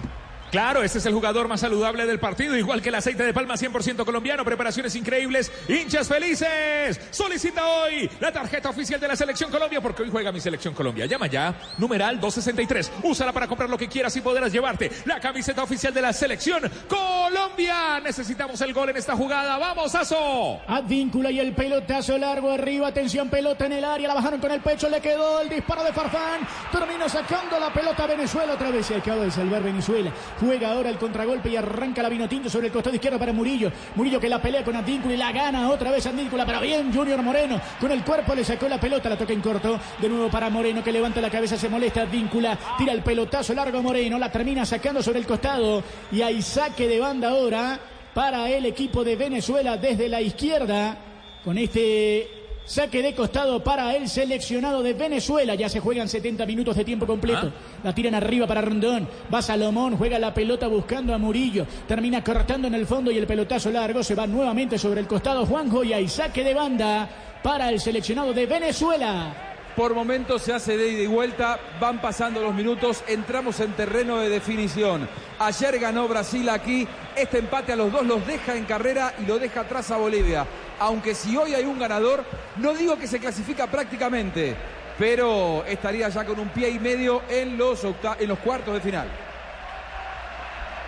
Claro, este es el jugador más saludable del partido, igual que el aceite de palma 100% colombiano, preparaciones increíbles, hinchas felices. Solicita hoy la tarjeta oficial de la Selección Colombia porque hoy juega mi Selección Colombia. Llama ya, numeral 263. Úsala para comprar lo que quieras y podrás llevarte la camiseta oficial de la Selección Colombia. Necesitamos el gol en esta jugada. ¡Vamos, Aso! Advíncula y el pelotazo largo arriba. Atención, pelota en el área. La bajaron con el pecho. Le quedó el disparo de Farfán. Termina sacando la pelota a Venezuela. Otra vez se acaba de salvar Venezuela. Juega ahora el contragolpe y arranca la Vinotinto sobre el costado izquierdo para Murillo. Murillo que la pelea con Advíncula y la gana otra vez Advíncula. Pero bien, Junior Moreno. Con el cuerpo le sacó la pelota. La toca en corto. De nuevo para Moreno que levanta la cabeza. Se molesta Advíncula. Tira el pelotazo largo Moreno. La termina sacando sobre el costado. Y hay saque de banda ahora para el equipo de Venezuela desde la izquierda. Con este saque de costado para el seleccionado de Venezuela. Ya se juegan 70 minutos de tiempo completo. La tiran arriba para Rondón. Va Salomón, juega la pelota buscando a Murillo. Termina cortando en el fondo y el pelotazo largo se va nuevamente sobre el costado Juanjo y hay saque de banda para el seleccionado de Venezuela. Por momentos se hace de ida y vuelta, van pasando los minutos, entramos en terreno de definición. Ayer ganó Brasil aquí, este empate a los dos los deja en carrera y lo deja atrás a Bolivia. Aunque si hoy hay un ganador, no digo que se clasifica prácticamente, pero estaría ya con un pie y medio en los, octa- en los cuartos de final.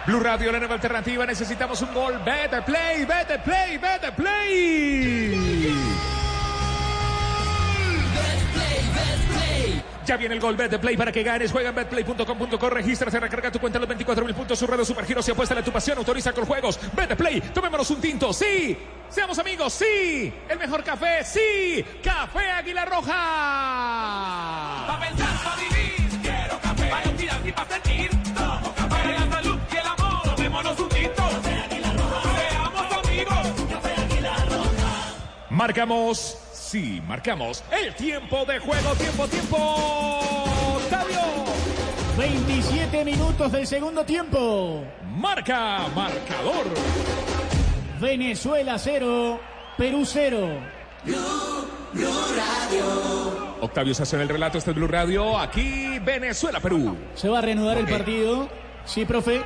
Blue Radio, la nueva alternativa. Necesitamos un gol. Vete play, vete play, vete play. Ya viene el gol Bet Play para que ganes. Juega en betplay.com.co. Regístrate, recarga tu cuenta en los 24 mil puntos. Su red supergiros y apuesta a tu pasión. Autoriza con juegos. Bet Play. Tomémonos un tinto. Sí. Seamos amigos. Sí. El mejor café. Sí. Café Águila Roja. Pa' pensar, vivir, quiero café. Para tirar y pa' sentir, tomo café. Para la salud y el amor, tomémonos un tinto. Seamos amigos. Marcamos. Sí, marcamos el tiempo de juego. Tiempo, tiempo. Octavio. 27 minutos del segundo tiempo. Marca, marcador. Venezuela 0, Perú 0. Octavio se hace en el relato. Este es Blue Radio. Aquí, Venezuela, Perú. Se va a reanudar el partido. Sí, profe.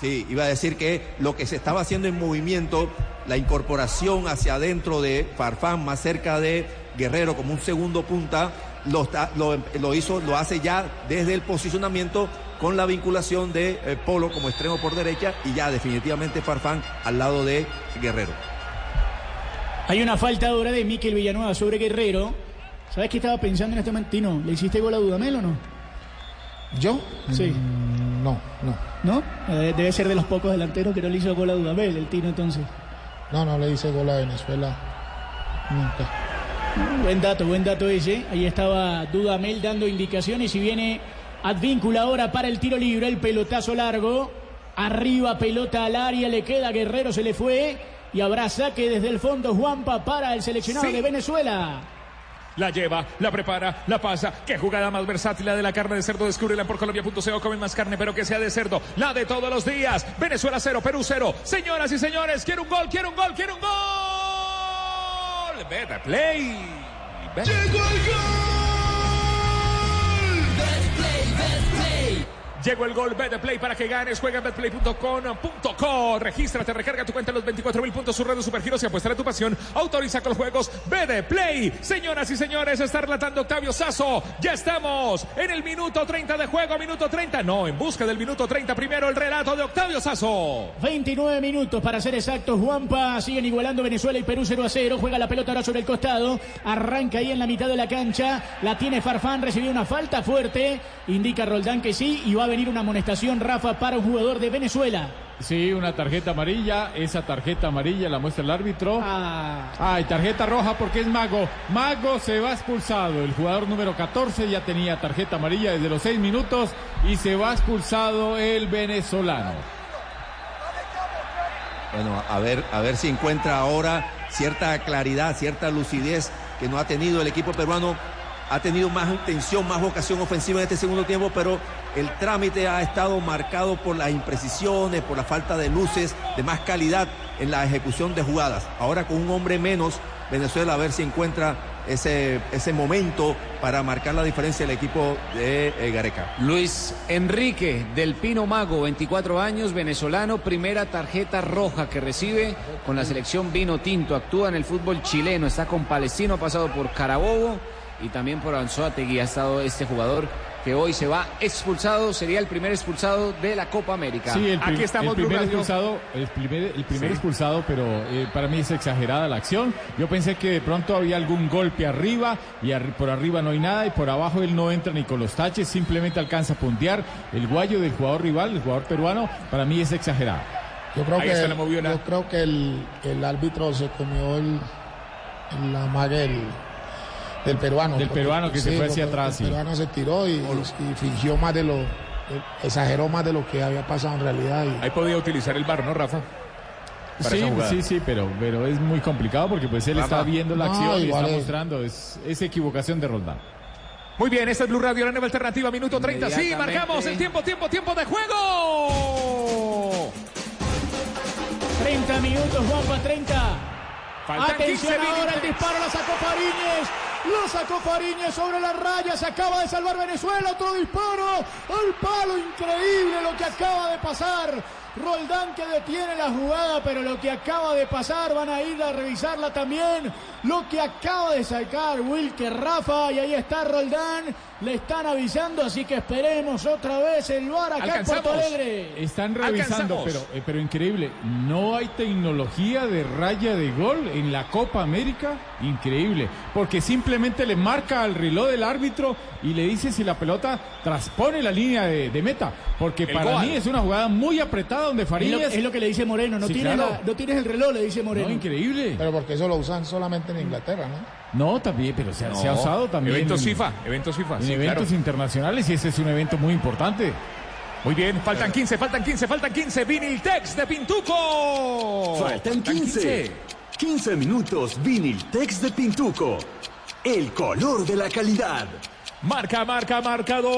Sí, iba a decir que lo que se estaba haciendo en movimiento, la incorporación hacia adentro de Farfán, más cerca de Guerrero como un segundo punta, lo, lo, hizo, lo hace ya desde el posicionamiento con la vinculación de eh, Polo como extremo por derecha y ya definitivamente Farfán al lado de Guerrero. Hay una falta ahora de Miquel Villanueva sobre Guerrero. ¿Sabes qué estaba pensando en este momento? Tino, ¿Le hiciste gol a Dudamel o no? ¿Yo? Sí. Mm, No, no. ¿No? Eh, debe ser de los pocos delanteros que no le hizo gol a Dudamel, el Tino entonces. No, no le hice gol a Venezuela. Nunca. Buen dato, buen dato ese. Ahí estaba Dudamel dando indicaciones y viene Advíncula ahora para el tiro libre, el pelotazo largo. Arriba, pelota al área, le queda Guerrero, se le fue. Y habrá saque desde el fondo Juanpa para el seleccionado Sí. de Venezuela. La lleva, la prepara, la pasa. Qué jugada más versátil la de la carne de cerdo. Descúbrela por colombia.co. Comen más carne, pero que sea de cerdo. La de todos los días. Venezuela cero, Perú cero. Señoras y señores, quiero un gol, quiero un gol, quiero un gol. Vete play. Llegó el gol Betplay para que ganes. Juega en betplay.com.co. Regístrate, recarga tu cuenta en los 24 mil puntos. Su red de supergiros y apuesta a tu pasión. Autoriza con los juegos Betplay. Señoras y señores, está relatando Octavio Sazo. Ya estamos en el minuto 30 de juego. Minuto 30. No, en busca del minuto 30. Primero el relato de Octavio Sazo. 29 minutos para ser exactos. Juanpa siguen igualando Venezuela y Perú 0 a 0. Juega la pelota ahora sobre el costado. Arranca ahí en la mitad de la cancha. La tiene Farfán. Recibió una falta fuerte. Indica Roldán que sí. Y va a venir una amonestación, Rafa, para un jugador de Venezuela. Sí, una tarjeta amarilla. Esa tarjeta amarilla la muestra el árbitro. Ay, tarjeta roja porque es Mago. Mago se va expulsado. El jugador número 14 ya tenía tarjeta amarilla desde los 6 minutos y se va expulsado el venezolano. Bueno, a ver, a ver si encuentra ahora cierta claridad, cierta lucidez que no ha tenido el equipo peruano. Ha tenido más intención, más vocación ofensiva en este segundo tiempo, pero el trámite ha estado marcado por las imprecisiones, por la falta de luces, de más calidad en la ejecución de jugadas. Ahora con un hombre menos, Venezuela a ver si encuentra ese, ese momento para marcar la diferencia del equipo de eh, Gareca. Luis Enrique del Pino Mago, 24 años, venezolano, primera tarjeta roja que recibe con la selección Vino Tinto. Actúa en el fútbol chileno, está con Palestino, ha pasado por Carabobo y también por Anzoátegui. Ha estado este jugador que hoy se va expulsado, sería el primer expulsado de la Copa América. Sí, el, prim- Aquí estamos, el primer Radio. expulsado, el primer, el primer Sí. expulsado, pero eh, para mí es exagerada la acción. Yo pensé que de pronto había algún golpe arriba y por arriba no hay nada y por abajo él no entra ni con los taches, simplemente alcanza a puntear el guayo del jugador rival, el jugador peruano. Para mí es exagerada. Yo creo Ahí que, está la moviola. yo creo que el, el árbitro se comió el, el amague del, peruano. Del peruano que se fue hacia atrás, sí. El peruano se tiró y, y fingió más de lo, exageró más de lo que había pasado en realidad. y- Ahí podía utilizar el bar, ¿no, Rafa? Sí, jugada. sí, sí, pero, pero es muy complicado porque pues él Rafa. está viendo la No, acción y está es- mostrando. Es, es equivocación de Roldán. Muy bien, esta es Blue Radio, la nueva alternativa, minuto 30. Sí, marcamos el tiempo, tiempo, tiempo de juego. 30 minutos, Juanpa, 30. Faltan Atención 15 ahora, el disparo la sacó Fariñez. Lo sacó Fariñez sobre la raya. Se acaba de salvar Venezuela. Otro disparo. Al palo. Increíble lo que acaba de pasar. Roldán que detiene la jugada, pero lo que acaba de pasar van a ir a revisarla también. Lo que acaba de sacar Wilker Rafa. Y ahí está Roldán. Le están avisando, así que esperemos otra vez el VAR acá en Puerto Alegre. Están revisando, pero, eh, pero increíble. No hay tecnología de raya de gol en la Copa América. Increíble. Porque simplemente le marca al reloj del árbitro y le dice si la pelota transpone la línea de, de meta. Porque El para gol. mí es una jugada muy apretada donde Farías. es lo que le dice Moreno. No, Sí, tiene claro. la- no tienes el reloj, le dice Moreno. No, increíble. Pero porque eso lo usan solamente en Inglaterra, ¿no? No, también, pero se, ha- se ha No, usado también. eventos en- FIFA, eventos FIFA, En sí, eventos claro. internacionales y ese es un evento muy importante. Muy bien, faltan 15, faltan 15, faltan 15. Viniltex de Pintuco. Faltan 15. 15 minutos Viniltex de Pintuco. El color de la calidad. Marca, marca, marcador.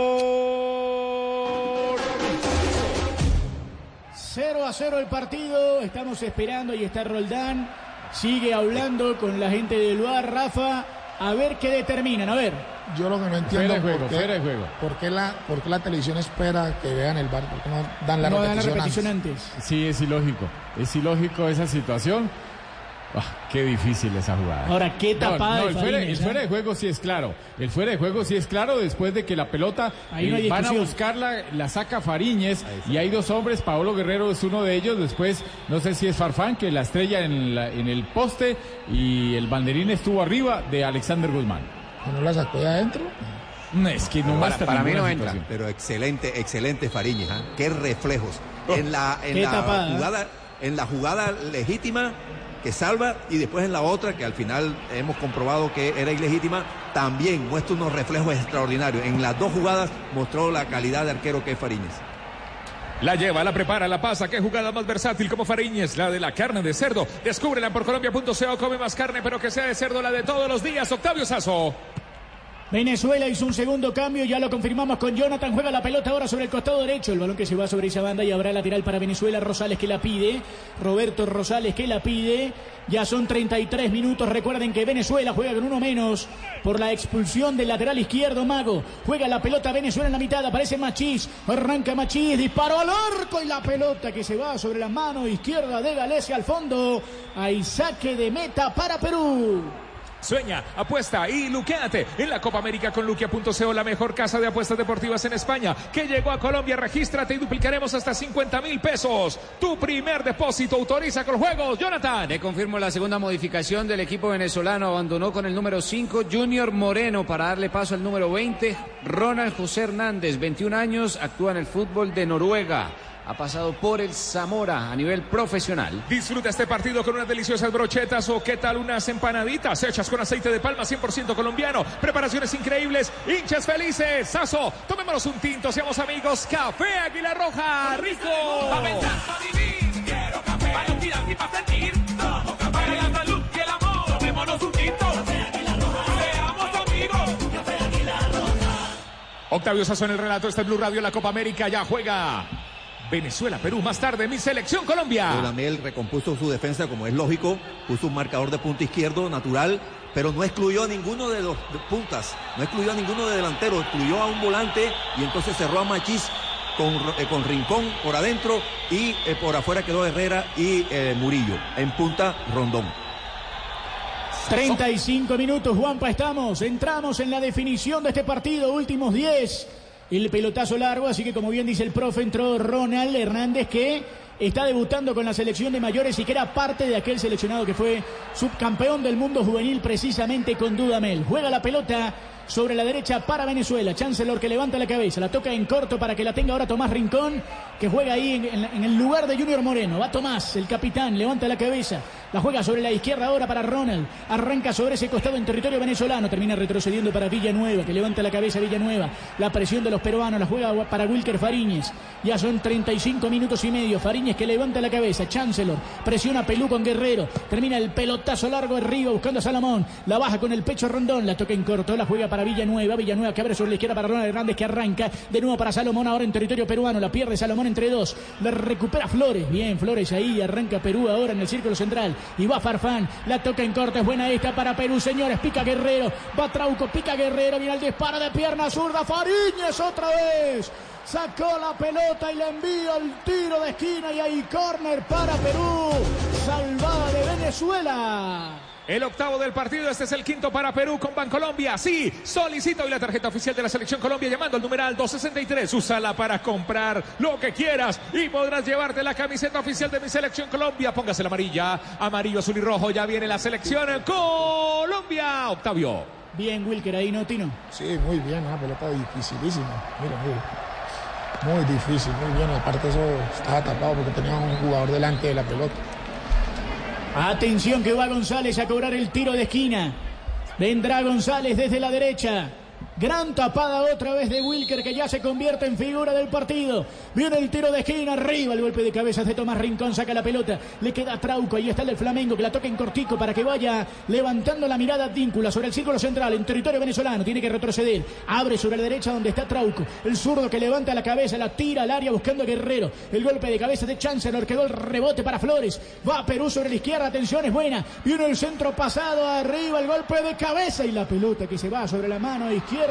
0 a 0 el partido, estamos esperando y está Roldán. Sigue hablando con la gente del bar, Rafa, a ver qué determinan. A ver. Yo lo que no entiendo juego, por qué, juego. por qué la, por qué la televisión espera que vean el bar, por qué no dan la no dan la repetición, repetición antes. antes. Sí, es ilógico. Es ilógico esa situación. Ah, qué difícil esa jugada. Ahora, qué tapada no, de el, fuera, el fuera ¿eh? de juego sí es claro. El fuera de juego sí es claro después de que la pelota Ahí no eh, van a buscarla, la saca Fariñez y hay dos hombres, Paolo Guerrero es uno de ellos, después no sé si es Farfán que la estrella en, la- en el poste y el banderín estuvo arriba de Alexander Guzmán. ¿No la sacó de adentro? No, es que no Para, muestra para mí no entra. situación. Pero excelente, excelente Fariñez. ¿ah? Qué reflejos. En la, en Qué la tapada, ¿eh? jugada, en la jugada legítima que salva y después en la otra que al final hemos comprobado que era ilegítima, también muestra unos reflejos extraordinarios. En las dos jugadas mostró la calidad de arquero que es Fariñez. La lleva, la prepara, la pasa. Qué jugada más versátil como Fariñez, la de la carne de cerdo. Descúbrela por colombia.co. Come más carne, pero que sea de cerdo, la de todos los días. Octavio Sazo. Venezuela hizo un segundo cambio, ya lo confirmamos con Jonathan. Juega la pelota ahora sobre el costado derecho. El balón que se va sobre esa banda y habrá lateral para Venezuela. Rosales que la pide. Roberto Rosales que la pide. Ya son 33 minutos. Recuerden que Venezuela juega con uno menos por la expulsión del lateral izquierdo Mago. Juega la pelota Venezuela en la mitad. Aparece Machís. Arranca Machís. Disparo al arco y la pelota que se va sobre la mano izquierda de Galecia al fondo. Hay saque de meta para Perú. Sueña, apuesta y luqueate en la Copa América con luquia.co, la mejor casa de apuestas deportivas en España, que llegó a Colombia. Regístrate y duplicaremos hasta 50 mil pesos. Tu primer depósito autoriza con juegos, Jonathan. Le confirmo la segunda modificación del equipo venezolano. Abandonó con el número 5 Junior Moreno para darle paso al número 20 Ronald José Hernández, 21 años, actúa en el fútbol de Noruega. Ha pasado por el Zamora a nivel profesional. Disfruta este partido con unas deliciosas brochetas o qué tal unas empanaditas hechas con aceite de palma 100% colombiano. Preparaciones increíbles, hinchas felices. Sazo, tomémonos un tinto, seamos amigos. Café Águila Roja, rico. Vivir, quiero café. Para y para sentir, tomo café. Para la salud y el amor, tomémonos un tinto. Octavio Sazo en el relato, este es Blue Radio, la Copa América ya juega. Venezuela, Perú, más tarde mi selección Colombia. Dudamel recompuso su defensa como es lógico, puso un marcador de punta izquierdo natural, pero no excluyó a ninguno de los de puntas, no excluyó a ninguno de delanteros, excluyó a un volante y entonces cerró a Machís con, eh, con Rincón por adentro y eh, por afuera quedó Herrera y eh, Murillo. En punta, Rondón. 35 minutos, Juanpa, estamos. Entramos en la definición de este partido, últimos 10. El pelotazo largo, así que como bien dice el profe, entró Ronald Hernández que está debutando con la selección de mayores y que era parte de aquel seleccionado que fue subcampeón del mundo juvenil precisamente con Dudamel. Juega la pelota sobre la derecha para Venezuela. Chancellor que levanta la cabeza, la toca en corto para que la tenga ahora Tomás Rincón, que juega ahí en, en- en el lugar de Junior Moreno. Va Tomás, el capitán, levanta la cabeza. La juega sobre la izquierda ahora para Ronald. Arranca sobre ese costado en territorio venezolano. Termina retrocediendo para Villanueva, que levanta la cabeza Villanueva. La presión de los peruanos la juega para Wilker Fariñez. Ya son 35 minutos y medio. Fariñez que levanta la cabeza. Chancellor presiona Pelú con Guerrero. Termina el pelotazo largo arriba buscando a Salomón. La baja con el pecho Rondón. La toca en corto. La juega para Villanueva. Villanueva que abre sobre la izquierda para Ronald Hernández que arranca. De nuevo para Salomón ahora en territorio peruano. La pierde Salomón entre dos. La recupera Flores. Bien, Flores ahí. Arranca Perú ahora en el círculo central. Y va Farfán. La toca en corto. Es buena esta para Perú, señores. Pica Guerrero. Va Trauco. Pica Guerrero. Viene el disparo de pierna zurda. Fariñez otra vez. Sacó la pelota y le envía el tiro de esquina y ahí córner para Perú. Salvada de Venezuela. El octavo del partido, este es el quinto para Perú con Bancolombia. Sí, solicito hoy la tarjeta oficial de la Selección Colombia llamando al numeral 263. Úsala para comprar lo que quieras y podrás llevarte la camiseta oficial de mi Selección Colombia. Póngase la amarilla, amarillo, azul y rojo. Ya viene la Selección Colombia. Octavio. Bien, Wilker, ahí no, Tino. Sí, muy bien, una pelota dificilísima. Mira, mira. Muy difícil, muy bien. Aparte eso estaba tapado porque tenía un jugador delante de la pelota. Atención que va González a cobrar el tiro de esquina. Vendrá González desde la derecha. Gran tapada otra vez de Wilker que ya se convierte en figura del partido. Viene el tiro de esquina arriba, el golpe de cabeza de Tomás Rincón, saca la pelota. Le queda Trauco, ahí está el del Flamengo que la toca en cortico para que vaya levantando la mirada Díncula sobre el círculo central en territorio venezolano. Tiene que retroceder. Abre sobre la derecha donde está Trauco. El zurdo que levanta la cabeza, la tira al área buscando a Guerrero. El golpe de cabeza de Chancellor quedó el rebote para Flores. Va Perú sobre la izquierda, atención es buena. Viene el centro pasado arriba, el golpe de cabeza y la pelota que se va sobre la mano izquierda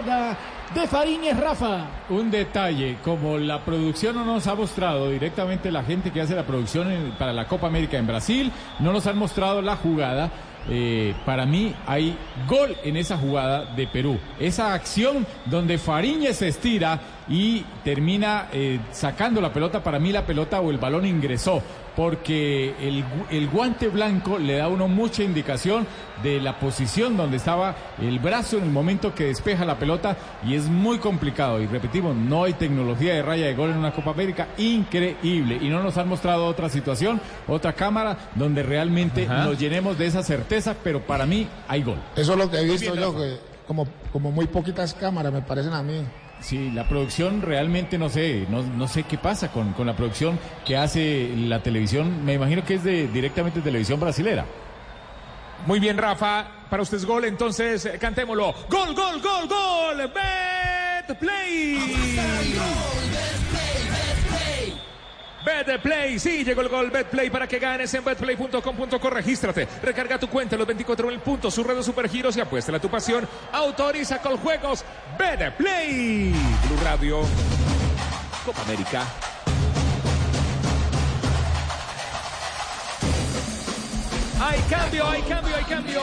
de Fariñez Rafa. Un detalle, como la producción no nos ha mostrado directamente la gente que hace la producción para la Copa América en Brasil, no nos han mostrado la jugada. eh, para mí hay gol en esa jugada de Perú. Esa acción donde Fariñez se estira y termina eh, sacando la pelota, para mí la pelota o el balón ingresó, porque el, el guante blanco le da a uno mucha indicación de la posición donde estaba el brazo en el momento que despeja la pelota y es muy complicado. Y repetimos, no hay tecnología de raya de gol en una Copa América increíble. Y no nos han mostrado otra situación, otra cámara donde realmente Ajá. nos llenemos de esa certeza, pero para mí hay gol. Eso es lo que he visto bien, yo, que como, como muy poquitas cámaras me parecen a mí. Sí, la producción realmente no sé, no, no sé qué pasa con, con la producción que hace la televisión. Me imagino que es de directamente televisión brasilera. Muy bien, Rafa. Para usted es gol, entonces eh, cantémoslo. Gol, gol, gol, gol. Bet Play. Bet Play, sí, llegó el gol Bet Play para que ganes en betplay.com.co. Regístrate, recarga tu cuenta en los 24 mil puntos, su red de supergiros y apuesta a tu pasión. Autoriza con juegos Bet Play. Blue Radio, Copa América. Hay cambio, hay cambio, hay cambio.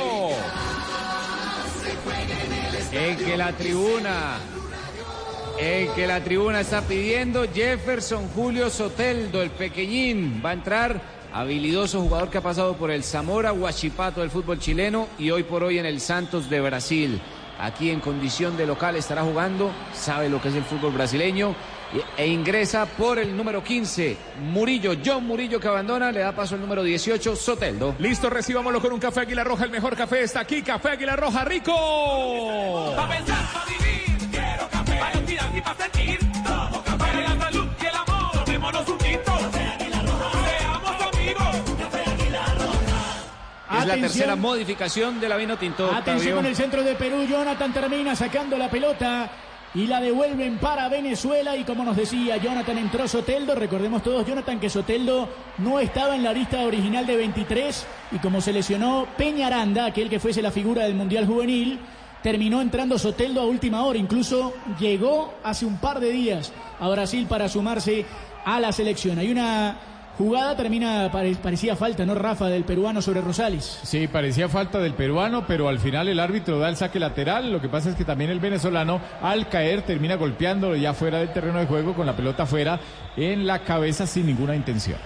En que la tribuna, en que la tribuna está pidiendo Jefferson Julio Soteldo, el pequeñín, va a entrar habilidoso jugador que ha pasado por el Zamora Huachipato del fútbol chileno y hoy por hoy en el Santos de Brasil. Aquí en condición de local estará jugando, sabe lo que es el fútbol brasileño e ingresa por el número 15, Murillo, John Murillo que abandona, le da paso al número 18, Soteldo. Listo, recibámoslo con un café Águila Roja. El mejor café está aquí. Café Águila Roja, rico. Pa' pensar, pa' vivir, quiero café. Pa' respirar y pa' sentir, tomo café. Para la salud y el amor, tomémonos un tinto. Seamos amigos. Es la Atención. tercera modificación de la vino tinto. Atención Octavio. con el centro de Perú. Jonathan termina sacando la pelota. y la devuelven para Venezuela y como nos decía Jonathan entró Soteldo, recordemos todos Jonathan que Soteldo no estaba en la lista original de 23 y como se lesionó Peñaranda, aquel que fuese la figura del Mundial Juvenil, terminó entrando Soteldo a última hora, incluso llegó hace un par de días a Brasil para sumarse a la selección. Hay una jugada, termina, pare- parecía falta, ¿no, Rafa, del peruano sobre Rosales? Sí, parecía falta del peruano, pero al final el árbitro da el saque lateral. Lo que pasa es que también el venezolano, al caer, termina golpeándolo ya fuera del terreno de juego con la pelota fuera en la cabeza sin ninguna intención.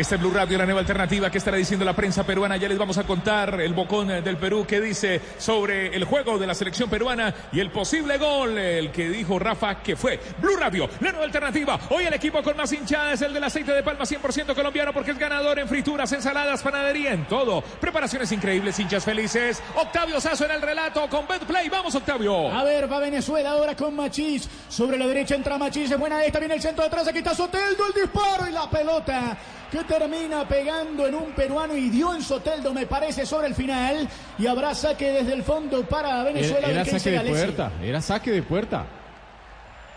Este es Blue Radio, la nueva alternativa que estará diciendo la prensa peruana. Ya les vamos a contar el bocón eh, del Perú que dice sobre el juego de la selección peruana y el posible gol, el que dijo Rafa que fue Blue Radio, la nueva alternativa. Hoy el equipo con más hinchada es el del aceite de palma 100% colombiano porque es ganador en frituras, ensaladas, panadería, en todo. Preparaciones increíbles, hinchas felices. Octavio Sazo en el relato con Betplay. Vamos, Octavio. A ver, va Venezuela ahora con Machís. Sobre la derecha entra Machís. Es buena esta. Viene el centro de atrás. Aquí está Soteldo. El disparo y la pelota que termina pegando en un peruano y dio en Soteldo, me parece, sobre el final. Y habrá saque desde el fondo para Venezuela. Era, saque de Galesi. puerta, era saque de puerta.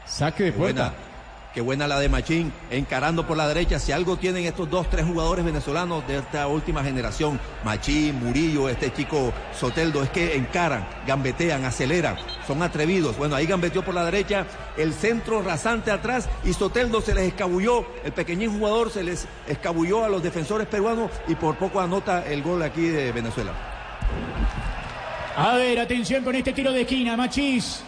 Saque de buena, puerta. Qué buena la de Machín, encarando por la derecha. Si algo tienen estos dos, tres jugadores venezolanos de esta última generación, Machín, Murillo, este chico Soteldo, es que encaran, gambetean, aceleran, son atrevidos. Bueno, ahí gambeteó por la derecha, el centro rasante atrás y Soteldo se les escabulló, el pequeñín jugador se les escabulló a los defensores peruanos y por poco anota el gol aquí de Venezuela. A ver, atención con este tiro de esquina, Machís.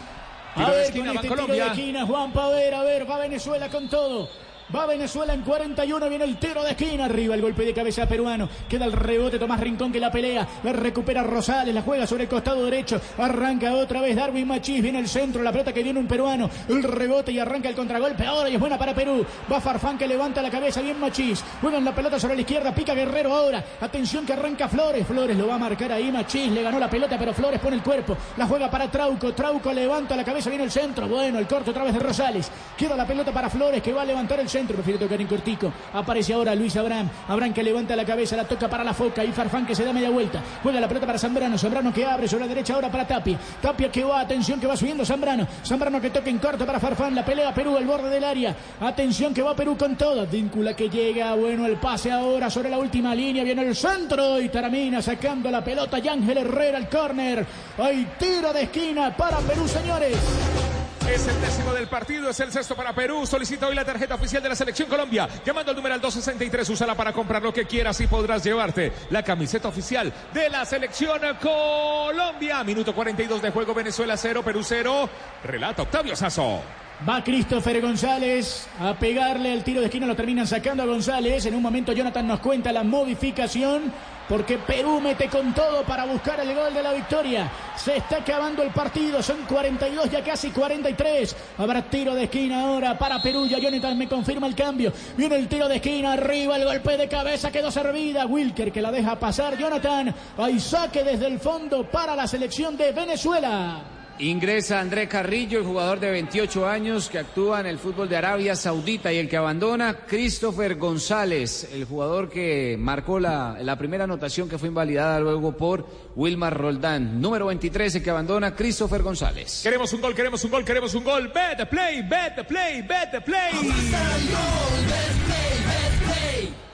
A ver, con este tiro de esquina, Juanpa, a ver, a ver, va Venezuela con todo. Va Venezuela en 41, viene el tiro de esquina, arriba el golpe de cabeza peruano, queda el rebote, Tomás Rincón que la pelea, la recupera Rosales, la juega sobre el costado derecho, arranca otra vez Darwin Machís, viene el centro, la pelota que viene un peruano, el rebote y arranca el contragolpe, ahora y es buena para Perú, va Farfán que levanta la cabeza, bien Machís, juegan la pelota sobre la izquierda, pica Guerrero ahora, atención que arranca Flores, Flores lo va a marcar ahí, Machís le ganó la pelota, pero Flores pone el cuerpo, la juega para Trauco, Trauco levanta la cabeza, viene el centro, bueno, el corto otra vez de Rosales, queda la pelota para Flores que va a levantar el centro, prefiere tocar en cortico, aparece ahora Luis Abraham, Abraham que levanta la cabeza, la toca para la foca. Y Farfán que se da media vuelta, juega la pelota para Zambrano, Zambrano que abre sobre la derecha ahora para Tapia, Tapia que va, atención que va subiendo Zambrano, Zambrano que toca en corto para Farfán, la pelea Perú al borde del área, atención que va Perú con todo, Víncula que llega, bueno el pase ahora sobre la última línea, viene el centro y termina sacando la pelota Yángel Herrera al córner, hay tiro de esquina para Perú señores. Es el décimo del partido, es el sexto para Perú. Solicita hoy la tarjeta oficial de la Selección Colombia. Llamando al numeral 263, úsala para comprar lo que quieras y podrás llevarte la camiseta oficial de la Selección Colombia. Minuto 42 de juego, Venezuela 0, Perú 0. Relata Octavio Sazo. Va Christopher González a pegarle el tiro de esquina, lo terminan sacando a González. En un momento Jonathan nos cuenta la modificación porque Perú mete con todo para buscar el gol de la victoria. Se está acabando el partido, son 42, ya casi 43. Habrá tiro de esquina ahora para Perú, ya Jonathan me confirma el cambio. Viene el tiro de esquina, arriba el golpe de cabeza, quedó servida. Wilker que la deja pasar, Jonathan. Hay saque desde el fondo para la selección de Venezuela. Ingresa André Carrillo, el jugador de 28 años que actúa en el fútbol de Arabia Saudita y el que abandona Christopher González, el jugador que marcó la, la primera anotación que fue invalidada luego por Wilmar Roldán. Número 23, el que abandona Christopher González. Queremos un gol, queremos un gol, queremos un gol. Bet the play, bet the play, bet the play.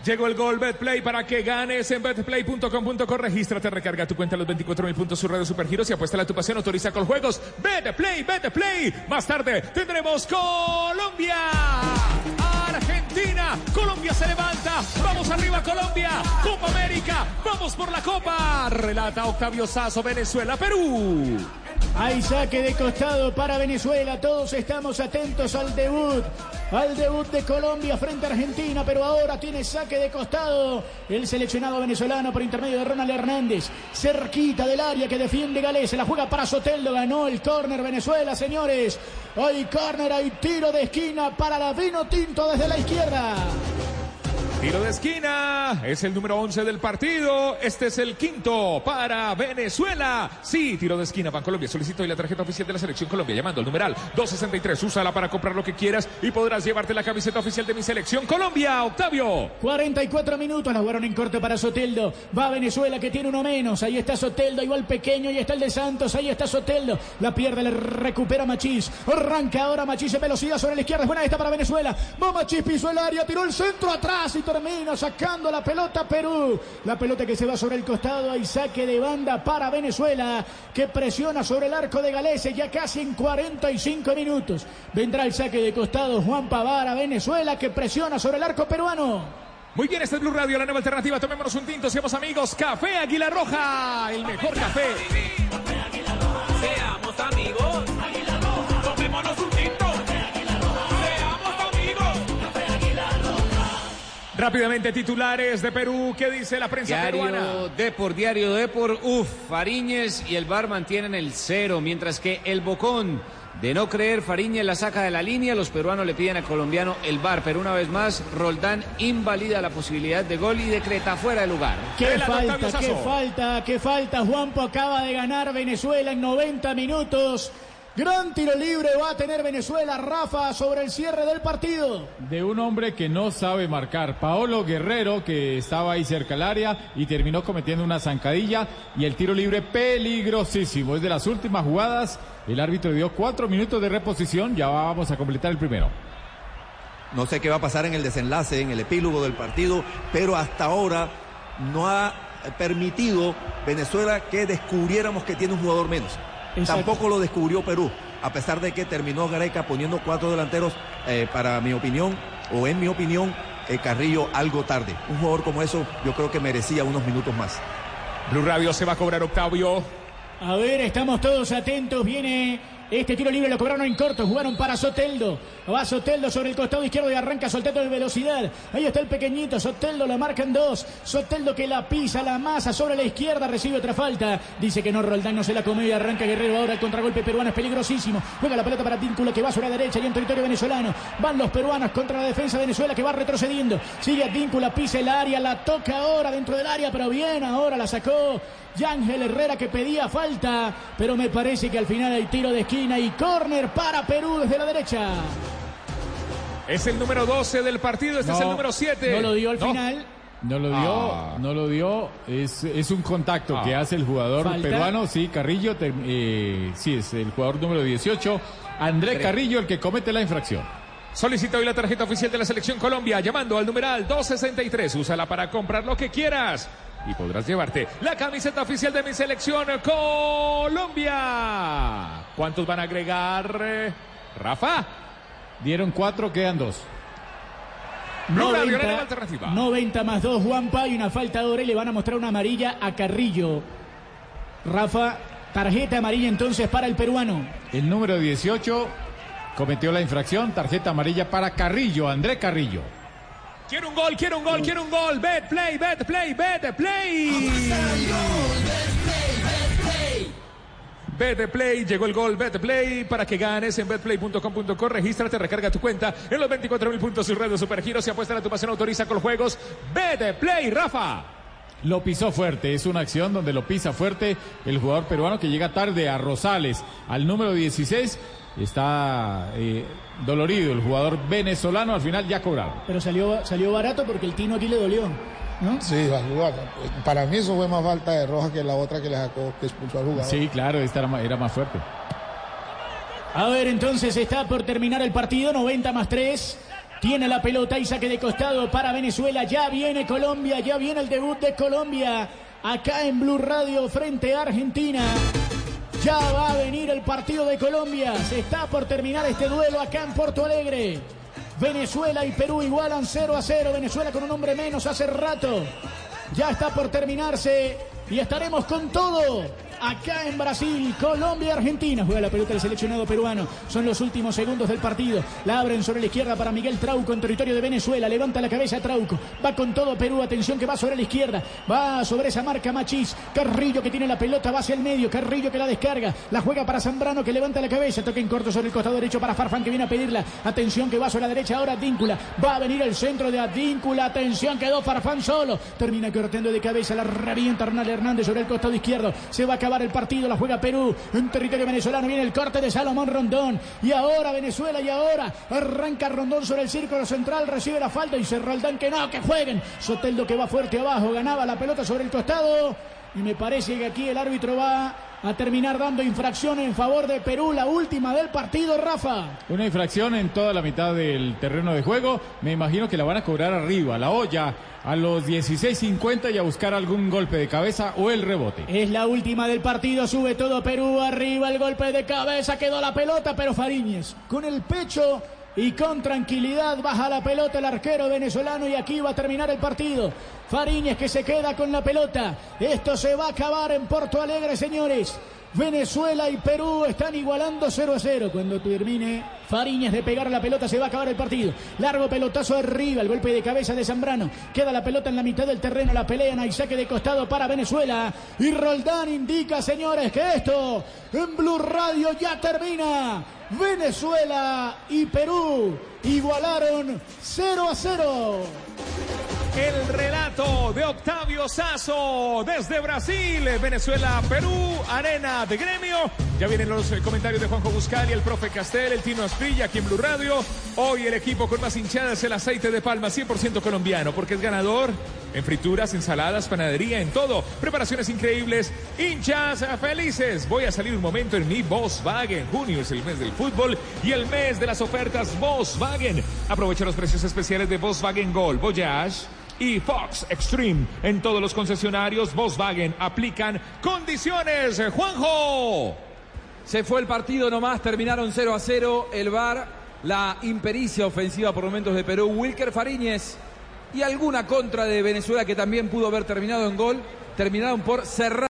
Llegó el gol Betplay para que ganes en betplay.com.co. Regístrate, recarga tu cuenta los 24 mil puntos su radio supergiros y apuesta a tu pasión. Autoriza con juegos. Betplay, Betplay. Más tarde tendremos Colombia. Argentina. Colombia se levanta. Vamos arriba Colombia. Copa América. Vamos por la Copa. Relata Octavio Sazo, Venezuela, Perú. Hay saque de costado para Venezuela. Todos estamos atentos al debut. Al debut de Colombia frente a Argentina. Pero ahora tiene saque de costado. El seleccionado venezolano por intermedio de Ronald Hernández. Cerquita del área que defiende Galés. La juega para Soteldo. Ganó el córner Venezuela, señores. Hay córner, hay tiro de esquina para la Vino Tinto desde la izquierda. Tiro de esquina, es el número 11 del partido. Este es el quinto para Venezuela. Sí, tiro de esquina para Colombia. Solicito hoy la tarjeta oficial de la selección Colombia llamando al numeral 263. Úsala para comprar lo que quieras y podrás llevarte la camiseta oficial de mi selección Colombia. Octavio. 44 minutos, la jugaron en corto para Soteldo. Va Venezuela que tiene uno menos. Ahí está Soteldo, igual pequeño. Ahí está el de Santos. Ahí está Soteldo. La pierde, le recupera Machís. Arranca ahora Machís en velocidad sobre la izquierda. Es buena esta para Venezuela. Va Machís, pisó el área, tiró el centro atrás y termina sacando la pelota Perú. La pelota que se va sobre el costado. Hay saque de banda para Venezuela que presiona sobre el arco de Galese ya casi en 45 minutos. Vendrá el saque de costado Juan Pavara, Venezuela que presiona sobre el arco peruano. Muy bien, este es Blue Radio, la nueva alternativa. Tomémonos un tinto, seamos amigos. Café Águila Roja, el mejor café. Seamos amigos. Rápidamente, titulares de Perú. ¿Qué dice la prensa peruana? Diario Depor, Diario Depor, uf, Fariñez y el Bar mantienen el cero, mientras que el Bocón, de no creer, Fariñez la saca de la línea, los peruanos le piden a colombiano el Bar, pero una vez más, Roldán invalida la posibilidad de gol y decreta fuera de lugar. Qué falta, qué falta, qué falta. Juanpo acaba de ganar Venezuela en 90 minutos. Gran tiro libre va a tener Venezuela, Rafa, sobre el cierre del partido. De un hombre que no sabe marcar, Paolo Guerrero, que estaba ahí cerca del área y terminó cometiendo una zancadilla y el tiro libre peligrosísimo. Es de las últimas jugadas. El árbitro dio cuatro minutos de reposición. Ya vamos a completar el primero. No sé qué va a pasar en el desenlace, en el epílogo del partido, pero hasta ahora no ha permitido Venezuela que descubriéramos que tiene un jugador menos. Tampoco lo descubrió Perú, a pesar de que terminó Gareca poniendo cuatro delanteros, eh, para mi opinión, o en mi opinión, eh, Carrillo algo tarde. Un jugador como eso yo creo que merecía unos minutos más. Blue Radio se va a cobrar Octavio. A ver, estamos todos atentos. Viene este tiro libre, lo cobraron en corto. Jugaron para Soteldo. Va Soteldo sobre el costado izquierdo y arranca Soteldo de velocidad. Ahí está el pequeñito. Soteldo la marca en dos. Soteldo que la pisa, la masa sobre la izquierda. Recibe otra falta. Dice que no, Roldán no se la come y arranca Guerrero. Ahora el contragolpe peruano es peligrosísimo. Juega la pelota para Tínculo que va sobre la derecha y en territorio venezolano. Van los peruanos contra la defensa de Venezuela que va retrocediendo. Sigue Advíncula, pisa el área, la toca ahora dentro del área, pero bien, ahora la sacó. Yángel Herrera que pedía falta, pero me parece que al final hay tiro de esquina y córner para Perú desde la derecha. Es el número 12 del partido, este es el número 7. No lo dio al final. No lo dio, Ah. no lo dio. Es, es un contacto Ah. que hace el jugador Falta. peruano, sí, Carrillo, te- eh, sí, es el jugador número 18, André Carrillo, el que comete la infracción. Solicita hoy la tarjeta oficial de la Selección Colombia llamando al numeral 263. Úsala para comprar lo que quieras y podrás llevarte la camiseta oficial de mi Selección Colombia. ¿Cuántos van a agregar, eh, Rafa? Dieron cuatro, quedan dos. Blue Radio, la nueva 90, alternativa. 90 más 2, Juanpa y una falta de y le van a mostrar una amarilla a Carrillo. Rafa, tarjeta amarilla entonces para el peruano. El número 18 cometió la infracción, tarjeta amarilla para Carrillo, André Carrillo. Quiero un gol, quiero un gol, quiero un gol. Bet, play, bet, play, bet, play. Bet Play, llegó el gol Bet Play para que ganes en betplay.com.co. Regístrate, recarga tu cuenta en los 24 mil puntos y redes supergiros y apuesta a tu pasión autoriza con juegos Bet Play, Rafa. Lo pisó fuerte, es una acción donde lo pisa fuerte el jugador peruano que llega tarde a Rosales. Al número 16 está eh, dolorido el jugador venezolano, al final ya cobraron. Pero salió, salió barato porque el Tino aquí le dolió. ¿no? Sí. Para mí eso fue más falta de roja que la otra que le sacó, que expulsó al jugador. Sí, claro, esta era más, era más fuerte. A ver, entonces está por terminar el partido, 90 más 3. Tiene la pelota y saque de costado para Venezuela. Ya viene Colombia, ya viene el debut de Colombia. Acá en Blue Radio frente a Argentina. Ya va a venir el partido de Colombia. Se está por terminar este duelo acá en Porto Alegre. Venezuela y Perú igualan 0 a 0. Venezuela con un hombre menos hace rato. Ya está por terminarse y estaremos con todo acá en Brasil. Colombia y Argentina. Juega la pelota el seleccionado peruano. Son los últimos segundos del partido. La abren sobre la izquierda para Miguel Trauco en territorio de Venezuela. Levanta la cabeza Trauco. Va con todo Perú. Atención que va sobre la izquierda. Va sobre esa marca Machís. Carrillo que tiene la pelota. Va hacia el medio. Carrillo que la descarga. La juega para Zambrano que levanta la cabeza. Toca en corto sobre el costado derecho para Farfán que viene a pedirla. Atención que va sobre la derecha ahora Advíncula. Va a venir el centro de Advíncula. Atención quedó Farfán solo. Termina cortando de cabeza. La revienta Hernán Hernández sobre el costado izquierdo. Se va a el partido. La juega Perú. En territorio venezolano viene el corte de Salomón Rondón. Y ahora Venezuela. Y ahora arranca Rondón sobre el círculo central. Recibe la falta y se Roldán que no, que jueguen. Soteldo que va fuerte abajo. Ganaba la pelota sobre el costado. Y me parece que aquí el árbitro va a terminar dando infracción en favor de Perú, la última del partido, Rafa. Una infracción en toda la mitad del terreno de juego. Me imagino que la van a cobrar arriba, la olla, a los 16.50 y a buscar algún golpe de cabeza o el rebote. Es la última del partido, sube todo Perú, arriba el golpe de cabeza, quedó la pelota, pero Fariñez con el pecho y con tranquilidad baja la pelota el arquero venezolano y aquí va a terminar el partido. Fariñez que se queda con la pelota. Esto se va a acabar en Porto Alegre, señores. Venezuela y Perú están igualando 0 a 0. Cuando termine Fariñez de pegar la pelota se va a acabar el partido. Largo pelotazo arriba, el golpe de cabeza de Zambrano. Queda la pelota en la mitad del terreno, la pelean y saque de costado para Venezuela. Y Roldán indica, señores, que esto en Blue Radio ya termina. Venezuela y Perú igualaron 0 a 0. El relato de Octavio Sazo desde Brasil, Venezuela, Perú, arena de gremio. Ya vienen los eh, comentarios de Juanjo Buscali, el profe Castel, el Tino Asprilla aquí en Blue Radio. Hoy el equipo con más hinchadas, el aceite de palma 100% colombiano, porque es ganador en frituras, ensaladas, panadería, en todo. Preparaciones increíbles, hinchas felices. Voy a salir un momento en mi Volkswagen. Junio es el mes del fútbol y el mes de las ofertas Volkswagen. Aprovecha los precios especiales de Volkswagen Gol, Voyage y Fox Extreme. En todos los concesionarios Volkswagen aplican condiciones. Juanjo. Se fue el partido nomás, terminaron 0 a 0. El VAR, la impericia ofensiva por momentos de Perú, Wilker Fariñez y alguna contra de Venezuela que también pudo haber terminado en gol, terminaron por cerrar.